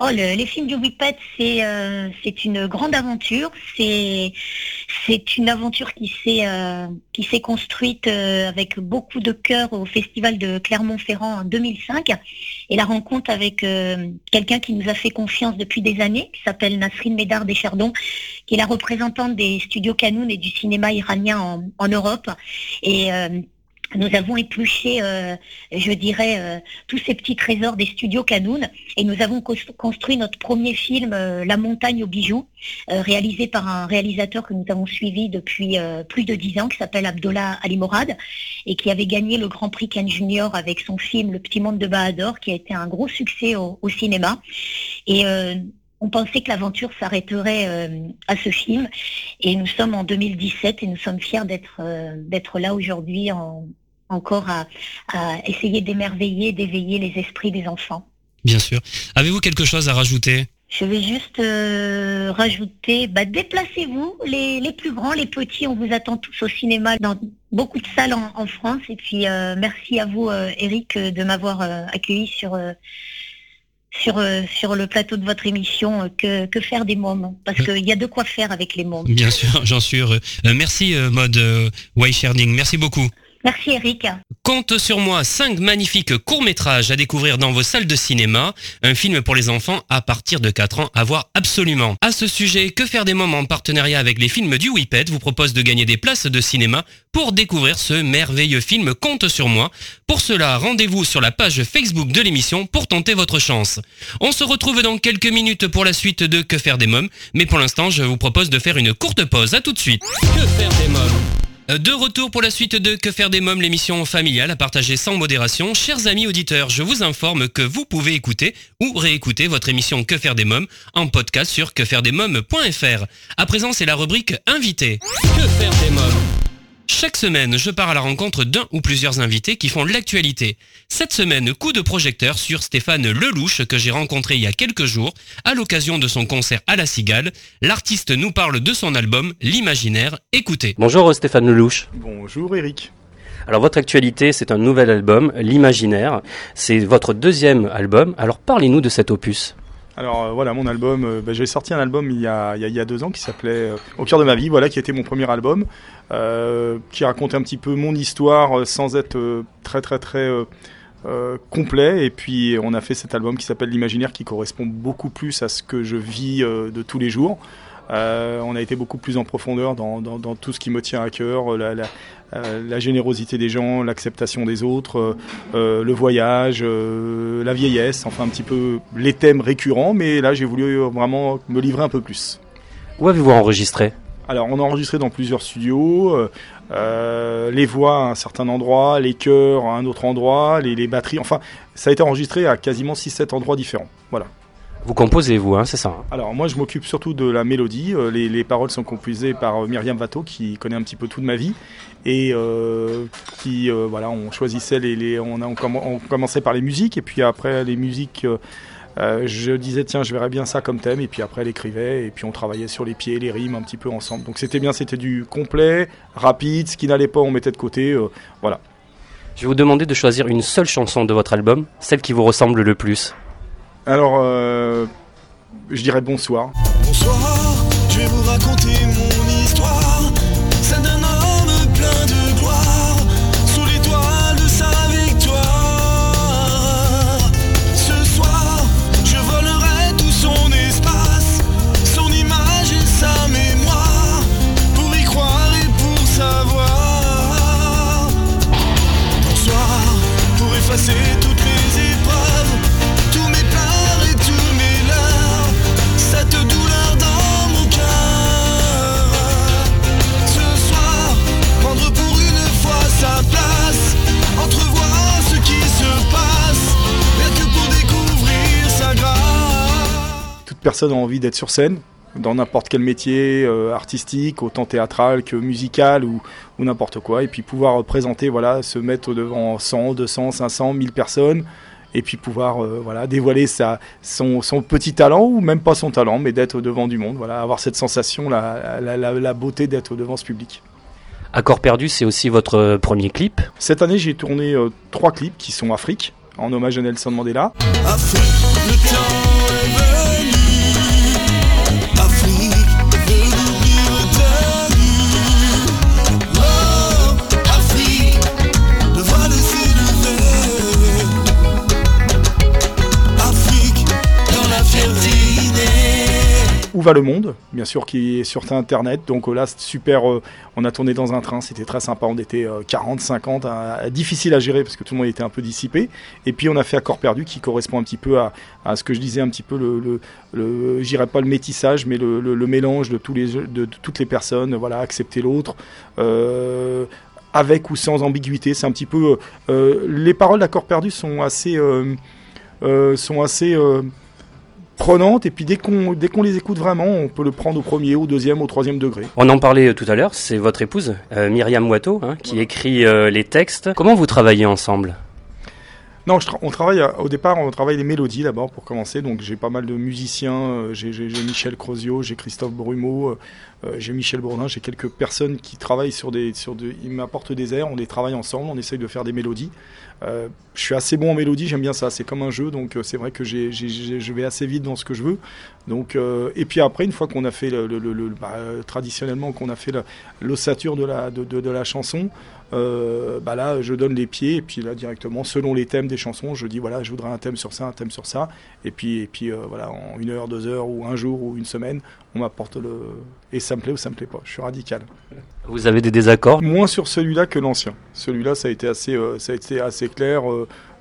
Oh, les films du Whippet, c'est euh, c'est une grande aventure. C'est une aventure qui s'est euh, construite euh, avec beaucoup de cœur au festival de Clermont-Ferrand en 2005 et la rencontre avec quelqu'un qui nous a fait confiance depuis des années, qui s'appelle Nasrine Médard Deschardons, qui est la représentante des studios Canoun et du cinéma iranien en, en Europe et nous avons épluché, euh, je dirais, euh, tous ces petits trésors des studios Canoun et nous avons construit notre premier film, euh, La montagne aux bijoux, réalisé par un réalisateur que nous avons suivi depuis plus de dix ans, qui s'appelle Abdullah Ali Morad et qui avait gagné le Grand Prix Cannes Junior avec son film Le Petit Monde de Bahador, qui a été un gros succès au, au cinéma. Et on pensait que l'aventure s'arrêterait euh, à ce film. Et nous sommes en 2017 et nous sommes fiers d'être euh, d'être là aujourd'hui encore à, essayer d'émerveiller, d'éveiller les esprits des enfants. Bien sûr. Avez-vous quelque chose à rajouter? Je vais juste euh, rajouter, bah, déplacez-vous, les, les, plus grands, les petits, on vous attend tous au cinéma dans beaucoup de salles en, France. Et puis merci à vous, Eric, de m'avoir accueilli sur sur, euh, sur le plateau de votre émission euh, que, faire des mômes, parce euh. qu'il y a de quoi faire avec les mômes. Bien sûr, j'en suis heureux. merci, mode Sharding. Merci beaucoup. Merci Eric. Compte sur moi 5 magnifiques courts-métrages à découvrir dans vos salles de cinéma. Un film pour les enfants à partir de 4 ans à voir absolument. À ce sujet, Que faire des moments en partenariat avec les films du Whippet vous propose de gagner des places de cinéma pour découvrir ce merveilleux film Compte sur moi. Pour cela, rendez-vous sur la page Facebook de l'émission pour tenter votre chance. On se retrouve dans quelques minutes pour la suite de Que faire des mômes, mais pour l'instant, je vous propose de faire une courte pause. À tout de suite. Que faire des mômes? De retour pour la suite de Que faire des mômes, l'émission familiale à partager sans modération. Chers amis auditeurs, je vous informe que vous pouvez écouter ou réécouter votre émission Que faire des mômes en podcast sur quefairedesmômes.fr. À présent, c'est la rubrique Invité. Que faire des mômes? Chaque semaine, je pars à la rencontre d'un ou plusieurs invités qui font l'actualité. Cette semaine, coup de projecteur sur Stéphane Lelouch que j'ai rencontré il y a quelques jours à l'occasion de son concert à la Cigale. L'artiste nous parle de son album L'Imaginaire. Écoutez. Bonjour Stéphane Lelouch. Bonjour Eric. Alors votre actualité, c'est un nouvel album, L'Imaginaire. C'est votre deuxième album. Alors parlez-nous de cet opus. Alors euh, voilà, mon album, euh, bah, j'ai sorti un album il y a, deux ans qui s'appelait euh, Au cœur de ma vie, voilà, qui était mon premier album, qui racontait un petit peu mon histoire sans être très très très complet. Et puis on a fait cet album qui s'appelle L'Imaginaire, qui correspond beaucoup plus à ce que je vis de tous les jours. On a été beaucoup plus en profondeur dans, tout ce qui me tient à cœur, euh, générosité des gens, l'acceptation des autres, euh, le voyage, la vieillesse, enfin un petit peu les thèmes récurrents, mais là j'ai voulu vraiment me livrer un peu plus. Où avez-vous enregistré? Alors, on a enregistré dans plusieurs studios, les voix à un certain endroit, les chœurs à un autre endroit, les, les batteries. Enfin, ça a été enregistré à quasiment 6-7 endroits différents. Voilà. Vous composez, vous, hein, c'est ça hein? Alors moi, je m'occupe surtout de la mélodie. Euh, les, paroles sont composées par euh, Myriam Vato, qui connaît un petit peu toute ma vie, et euh, qui, voilà, on choisissait les, on, a, on, commençait par les musiques, et puis après les musiques. je disais tiens je verrais bien ça comme thème et puis après elle écrivait et puis on travaillait sur les pieds les rimes un petit peu ensemble donc c'était bien c'était du complet rapide ce qui n'allait pas on mettait de côté voilà je vais vous demander de choisir une seule chanson de votre album celle qui vous ressemble le plus alors, euh, je dirais bonsoir. Bonsoir, je vais vous raconter personne a envie d'être sur scène dans n'importe quel métier euh, artistique, autant théâtral que musical ou, ou n'importe quoi, et puis pouvoir présenter, voilà, se mettre devant 100, 200, 500, 1000 personnes, et puis pouvoir euh, voilà, dévoiler sa, son, son petit talent, ou même pas son talent, mais d'être devant du monde, voilà, avoir cette sensation, la, la, la, la beauté d'être devant ce public. Accord perdu, c'est aussi votre premier clip? Cette année, j'ai tourné euh, trois clips qui sont Afrique, en hommage à Nelson Mandela. Afrique, Va le monde Bien sûr, qui est sur Internet. Donc euh, là, super. euh, on a tourné dans un train, c'était très sympa. On était euh, 40, 50, euh, difficile à gérer parce que tout le monde était un peu dissipé. Et puis on a fait Accord perdu, qui correspond un petit peu à, ce que je disais un petit peu le, le, le pas le métissage, mais le, mélange de tous les de, toutes les personnes. Voilà, accepter l'autre. Avec ou sans ambiguïté, c'est un petit peu. les paroles d'Accord perdu sont assez, sont assez prenantes et puis dès qu'on dès qu'on les écoute vraiment, on peut le prendre au premier, au deuxième, au troisième degré. On en parlait euh, tout à l'heure, c'est votre épouse, euh, Myriam Watteau, hein, qui écrit euh, les textes. Comment vous travaillez ensemble? Non, tra- on travaille au départ, on travaille les mélodies d'abord pour commencer. Donc j'ai pas mal de musiciens, j'ai Michel Crozio, j'ai Christophe Brumeau, euh, j'ai Michel Bourdin, j'ai quelques personnes qui travaillent sur des, sur des, ils m'apportent des airs, on les travaille ensemble, on essaye de faire des mélodies. Euh, je suis assez bon en mélodie, j'aime bien ça, c'est comme un jeu, donc euh, c'est vrai que je vais assez vite dans ce que je veux. Donc, euh, et puis après, une fois qu'on a fait le, bah, traditionnellement qu'on a fait l'ossature la, de la chanson, euh, bah là, je donne les pieds et puis là directement, selon les thèmes des chansons, je dis voilà, je voudrais un thème sur ça, un thème sur ça, et puis et puis euh, voilà, en une heure, deux heures ou un jour ou une semaine, on m'apporte le et ça me plaît ou ça me plaît pas. Je suis radical. Vous avez des désaccords? Moins sur celui-là que l'ancien. Celui-là, ça a été assez, euh, ça a été assez clair.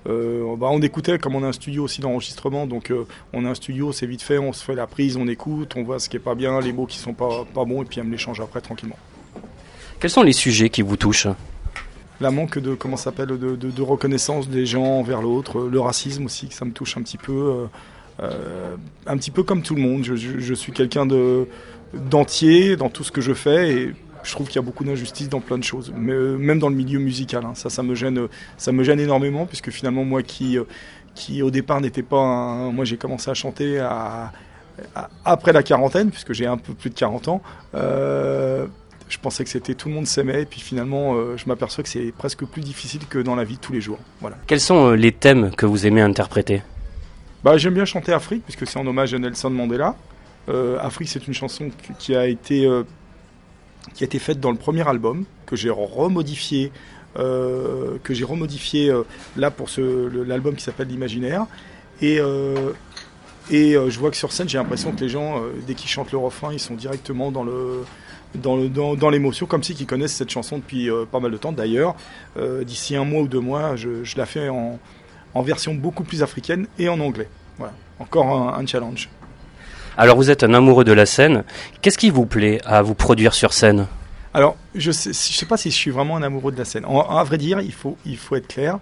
euh, bah, on écoutait comme on a un studio aussi d'enregistrement, donc euh, on a un studio, c'est vite fait, on se fait la prise, on écoute, on voit ce qui est pas bien, les mots qui sont pas, pas bons, et puis on me les change après tranquillement. Quels sont les sujets qui vous touchent? La manque de comment s'appelle de, reconnaissance des gens envers l'autre, euh, le racisme aussi, que ça me touche un petit peu, euh, euh, un petit peu comme tout le monde. Je, suis quelqu'un de d'entier dans tout ce que je fais et je trouve qu'il y a beaucoup d'injustice dans plein de choses, mais, même dans le milieu musical. hein. Ça, ça me gêne, ça me gêne énormément puisque finalement moi qui qui au départ n'était pas, un- moi j'ai commencé à chanter après la quarantaine puisque j'ai un peu plus de 40 ans. Je pensais que c'était tout le monde s'aimait, et puis finalement, euh, je m'aperçois que c'est presque plus difficile que dans la vie de tous les jours. Voilà. Quels sont euh, les thèmes que vous aimez interpréter? Bah, j'aime bien chanter Afrique, puisque c'est en hommage à Nelson Mandela. Euh, Afrique, c'est une chanson qui, a été, qui a été faite dans le premier album, que j'ai remodifié, euh, que j'ai remodifié euh, là pour l'album qui s'appelle L'Imaginaire. Et, euh, et je vois que sur scène, j'ai l'impression que les gens, dès qu'ils chantent le refrain, ils sont directement dans le dans, le, dans, dans l'émotion, comme si qu'ils connaissent cette chanson depuis euh, pas mal de temps. D'ailleurs, euh, d'ici un mois ou deux mois, je, je la fais en, en version beaucoup plus africaine et en anglais. Voilà, encore un, un challenge. Alors vous êtes un amoureux de la scène. Qu'est-ce qui vous plaît à vous produire sur scène? Alors, je sais, je sais pas si je suis vraiment un amoureux de la scène. En, à vrai dire, il faut, il faut être clair.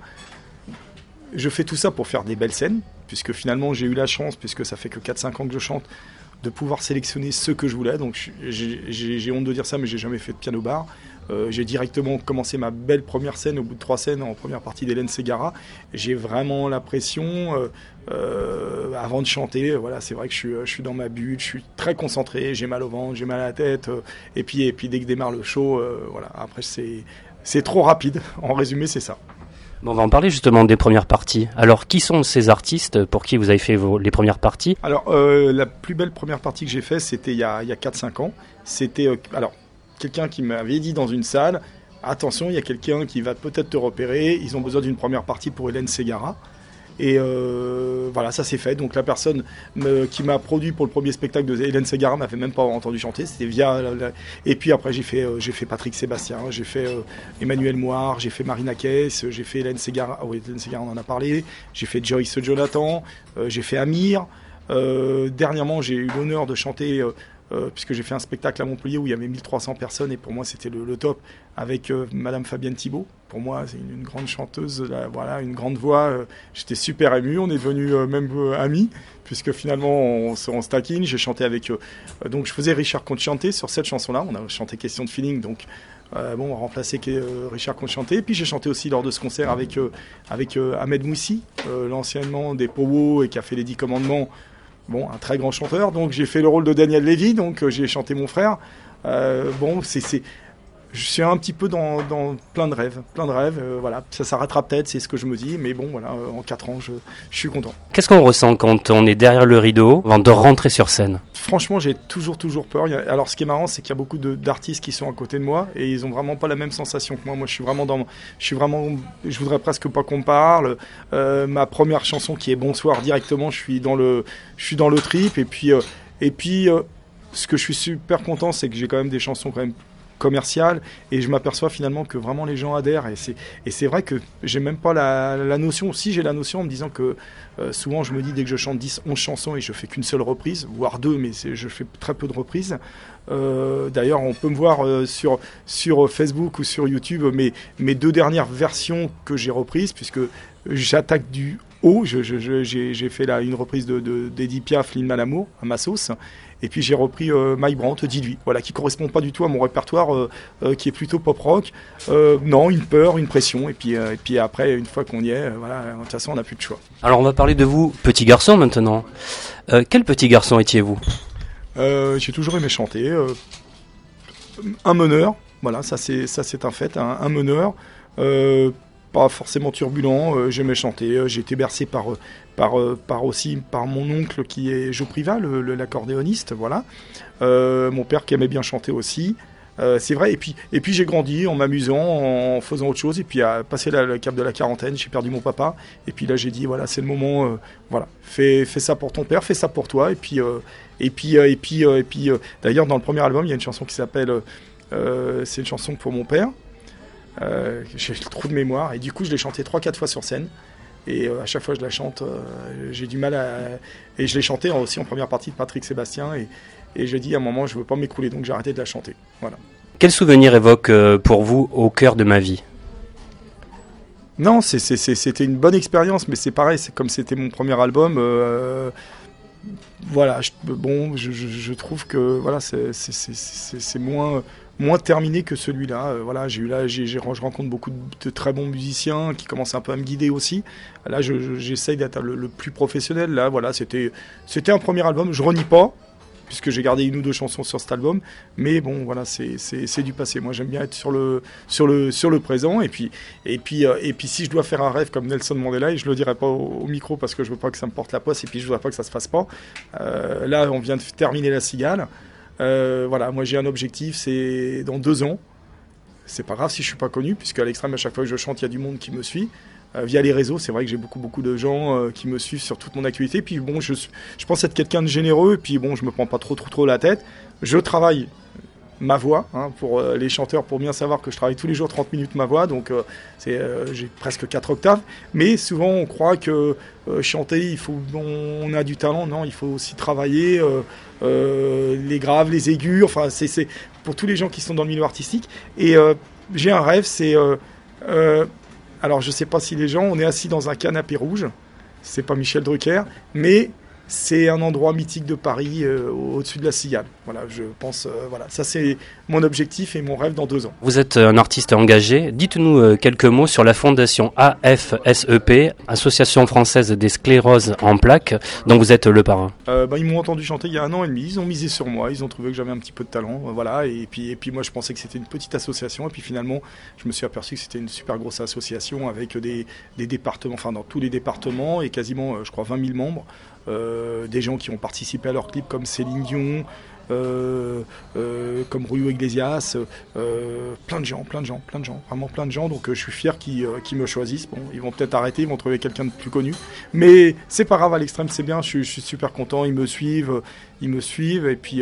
Je fais tout ça pour faire des belles scènes, puisque finalement j'ai eu la chance, puisque ça fait que 4-5 ans que je chante, de pouvoir sélectionner ce que je voulais. Donc j'ai- honte de dire ça, mais j'ai jamais fait de piano bar. Euh, j'ai directement commencé ma belle première scène au bout de trois scènes en première partie d'Hélène Ségara. J'ai vraiment la pression euh, euh, avant de chanter. Voilà, c'est vrai que je suis, je suis dans ma bulle, je suis très concentré, j'ai mal au ventre, j'ai mal à la tête. et puis, et puis dès que démarre le show, voilà. Après c'est c'est trop rapide. En résumé, c'est ça. Bon, On va en parler justement des premières parties. Alors qui sont ces artistes pour qui vous avez fait vos- les premières parties? Alors, euh, la plus belle première partie que j'ai faite, c'était il y a, a 4-5 ans. C'était euh, alors quelqu'un qui m'avait dit dans une salle attention, il y a quelqu'un qui va peut-être te repérer. Ils ont besoin d'une première partie pour Hélène Ségara. Et euh, voilà, ça s'est fait. Donc la personne qui m'a produit pour le premier spectacle de Hélène Ségara m'avait même pas entendu chanter. C'était via. Et puis après j'ai fait, euh, j'ai fait Patrick Sébastien, j'ai fait euh, Emmanuel Moire, j'ai fait Marina Kess, j'ai fait Hélène Ségara. Ah oui, Hélène Ségara, on en a parlé. J'ai fait Joyce Jonathan, j'ai fait Amir. Dernièrement, j'ai eu l'honneur de chanter euh, euh, puisque j'ai fait un spectacle à Montpellier où il y avait 1300 personnes et pour moi c'était le, top avec euh, Madame Fabienne Thibault. Pour moi, c'est une, grande chanteuse, là, voilà, une grande voix. Euh, J'étais super ému, on est devenus euh, même amis puisque finalement on, on se taquine. J'ai chanté avec donc je faisais Richard Conchanté sur cette chanson-là. On a chanté Question de feeling, donc euh, bon, on remplacé euh, Richard Conchanté. Et puis j'ai chanté aussi lors de ce concert avec, euh, avec Ahmed Moussi, l'anciennement des Powo et qui a fait les Dix Commandements. Bon, un très grand chanteur. Donc j'ai fait le rôle de Daniel Lévy, donc j'ai chanté mon frère. bon, c'est je suis un petit peu dans, dans, plein de rêves, plein de rêves. Euh, voilà, ça s'arrêtera peut-être, c'est ce que je me dis, mais bon, voilà, en 4 ans, je, je suis content. Qu'est-ce qu'on ressent quand on est derrière le rideau avant de rentrer sur scène? Franchement, j'ai toujours, toujours peur. Alors, ce qui est marrant, c'est qu'il y a beaucoup d'artistes qui sont à côté de moi et ils ont vraiment pas la même sensation que moi. Moi, je suis vraiment dans, je suis vraiment, je voudrais presque pas qu'on parle. Euh, ma première chanson qui est Bonsoir directement, je suis dans le, je suis dans le trip et puis, euh, et puis. Euh, ce que je suis super content, c'est que j'ai quand même des chansons quand même commercial et je m'aperçois finalement que vraiment les gens adhèrent et c'est et c'est vrai que j'ai même pas la, la notion si j'ai la notion en me disant que euh, souvent je me dis dès que je chante 10 11 chansons et je fais qu'une seule reprise voire deux mais je fais très peu de reprises. Euh, d'ailleurs on peut me voir euh, sur sur Facebook ou sur YouTube mes mes deux dernières versions que j'ai reprises puisque j'attaque du haut. J'ai fait là une reprise de d'Eddie Piaf Lynn Malamour à ma sauce et puis j'ai repris euh, Mike Brandt, Dis-lui, voilà, qui correspond pas du tout à mon répertoire, euh, euh, qui est plutôt pop rock. Non, une peur, une pression, et puis, et puis après, une fois qu'on y est, voilà, de toute façon, on n'a plus de choix. Alors on va parler de vous, petit garçon maintenant. quel petit garçon étiez-vous? J'ai toujours aimé chanter. un meneur, voilà, ça c'est ça c'est un fait, un, un meneur pas forcément turbulent, euh, j'aimais chanter, j'ai été bercé par, par, par aussi par mon oncle qui est Joe Priva, l'accordéoniste, voilà. Euh, mon père qui aimait bien chanter aussi. Euh, c'est vrai, et puis, et puis j'ai grandi en m'amusant, en faisant autre chose, et puis à passer la, cap de la quarantaine, j'ai perdu mon papa, et puis là j'ai dit voilà c'est le moment, euh, voilà fais, fais ça pour ton père, fais ça pour toi, et puis euh, et puis et puis et puis d'ailleurs dans le premier album il y a une chanson qui s'appelle c'est une chanson pour mon père, euh, j'ai le trou de mémoire. Et du coup je l'ai chanté 3-4 fois sur scène. Et euh, à chaque fois je la chante euh, j'ai du mal à et je l'ai chanté aussi en première partie de Patrick Sébastien. Et, et j'ai dit à un moment je veux pas m'écrouler donc j'ai arrêté de la chanter. Voilà. Quel souvenir évoque pour vous au cœur de ma vie? Non c'était une bonne expérience mais c'est pareil c'est comme c'était mon premier album voilà je, bon je, je, je, trouve que voilà c'est moins moins terminé que celui-là. Euh, voilà, j'ai eu là, j'ai, je rencontre beaucoup de, très bons musiciens qui commencent un peu à me guider aussi. Là, je, j'essaye d'être le, plus professionnel. Là, voilà, c'était, c'était un premier album. Je renie pas, puisque j'ai gardé une ou deux chansons sur cet album. Mais bon, voilà, c'est, du passé. Moi, j'aime bien être sur le, sur le, sur le présent. Et puis, et puis, euh, et puis, si je dois faire un rêve comme Nelson Mandela, et je le dirai pas au, au, micro parce que je veux pas que ça me porte la poisse, et puis je voudrais pas que ça se fasse pas. Euh, là, on vient de terminer la cigale. Euh, voilà, moi j'ai un objectif, c'est dans deux ans. C'est pas grave si je suis pas connu, puisque à l'extrême, à chaque fois que je chante, il y a du monde qui me suit. Euh, via les réseaux, c'est vrai que j'ai beaucoup beaucoup de gens euh, qui me suivent sur toute mon activité. Puis bon, je, je pense être quelqu'un de généreux, et puis bon, je me prends pas trop trop trop la tête. Je travaille ma voix hein, pour euh, les chanteurs pour bien savoir que je travaille tous les jours 30 minutes ma voix donc euh, euh, j'ai presque 4 octaves. Mais souvent on croit que chanter il faut on, a du talent. Non il faut aussi travailler les graves les aigus. Enfin c'est pour tous les gens qui sont dans le milieu artistique. Et j'ai un rêve c'est alors je sais pas si les gens on est assis dans un canapé rouge. C'est pas Michel Drucker mais c'est un endroit mythique de Paris euh, au-dessus de la Cigale. Voilà, je pense, euh, voilà, ça c'est mon objectif et mon rêve dans deux ans. Vous êtes un artiste engagé. Dites-nous euh, quelques mots sur la fondation AFSEP, Association française des scléroses en plaques, dont vous êtes le parrain. Euh, bah, ils m'ont entendu chanter il y a un an et demi. Ils ont misé sur moi. Ils ont trouvé que j'avais un petit peu de talent, voilà. Et puis, et puis moi, je pensais que c'était une petite association. Et puis finalement, je me suis aperçu que c'était une super grosse association avec des, des départements, enfin dans tous les départements et quasiment, je crois, 20 000 membres. Euh, des gens qui ont participé à leur clip comme Céline Dion, euh, euh, comme Julio Iglesias, plein de gens, plein de gens, plein de gens, vraiment plein de gens. Donc je suis fier qu'ils qu me choisissent. Bon, ils vont peut-être arrêter, ils vont trouver quelqu'un de plus connu, mais c'est pas grave à l'extrême, c'est bien. Je, je, suis super content, ils me suivent, ils me suivent, et puis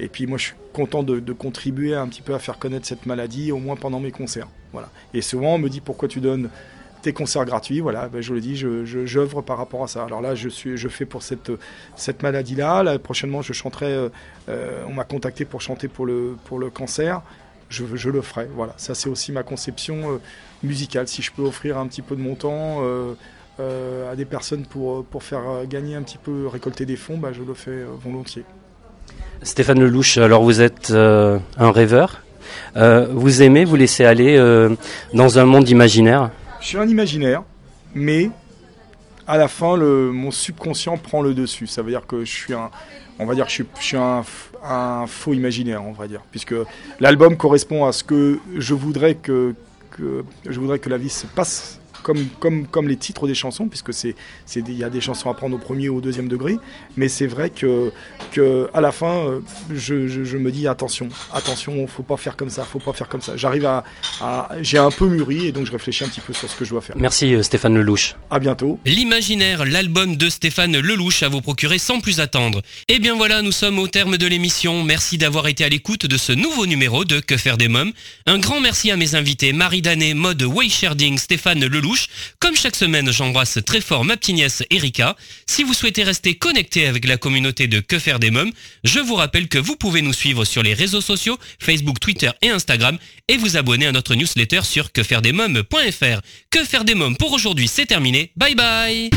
et puis moi je suis content de, de, contribuer un petit peu à faire connaître cette maladie, au moins pendant mes concerts. Voilà. Et souvent on me dit pourquoi tu donnes des concerts gratuits, voilà, ben, je le dis, je, je- j'œuvre par rapport à ça. Alors là, je, suis, je fais pour cette, cette maladie-là. Là, prochainement, je chanterai, euh, euh, on m'a contacté pour chanter pour le, pour le cancer. Je, je le ferai, voilà. Ça, c'est aussi ma conception euh, musicale. Si je peux offrir un petit peu de mon temps à des personnes pour, pour faire gagner un petit peu, récolter des fonds, bah, je le fais volontiers. Stéphane Lelouch, alors vous êtes un rêveur. Vous aimez vous laisser aller dans un monde imaginaire? Je suis un imaginaire, mais à la fin, le, mon subconscient prend le dessus. Ça veut dire que je suis un, on va dire je suis, je suis un, faux imaginaire, on va dire, puisque l'album correspond à ce que je voudrais que je voudrais que la vie se passe. Comme, comme, comme les titres des chansons, puisque c'est, c'est des- il y a des chansons à prendre au premier ou au deuxième degré, mais c'est vrai que, que à la fin, euh, je, je, je me dis attention, attention, faut pas faire comme ça, faut pas faire comme ça. J'arrive à, à j'ai un peu mûri et donc je réfléchis un petit peu sur ce que je dois faire. Merci euh, Stéphane Lelouch. À bientôt. L'imaginaire, l'album de Stéphane Lelouch à vous procurer sans plus attendre. Et bien voilà, nous sommes au terme de l'émission. Merci d'avoir été à l'écoute de ce nouveau numéro de Que faire des mômes. Un grand merci à mes invités Marie Danet, mode Waysharding, Stéphane Lelouch. Comme chaque semaine, j'embrasse très fort ma petite nièce Erika. Si vous souhaitez rester connecté avec la communauté de Que faire des mômes, je vous rappelle que vous pouvez nous suivre sur les réseaux sociaux, Facebook, Twitter et Instagram, et vous abonner à notre newsletter sur quefairedesmômes.fr. Que faire des mômes pour aujourd'hui, c'est terminé. Bye bye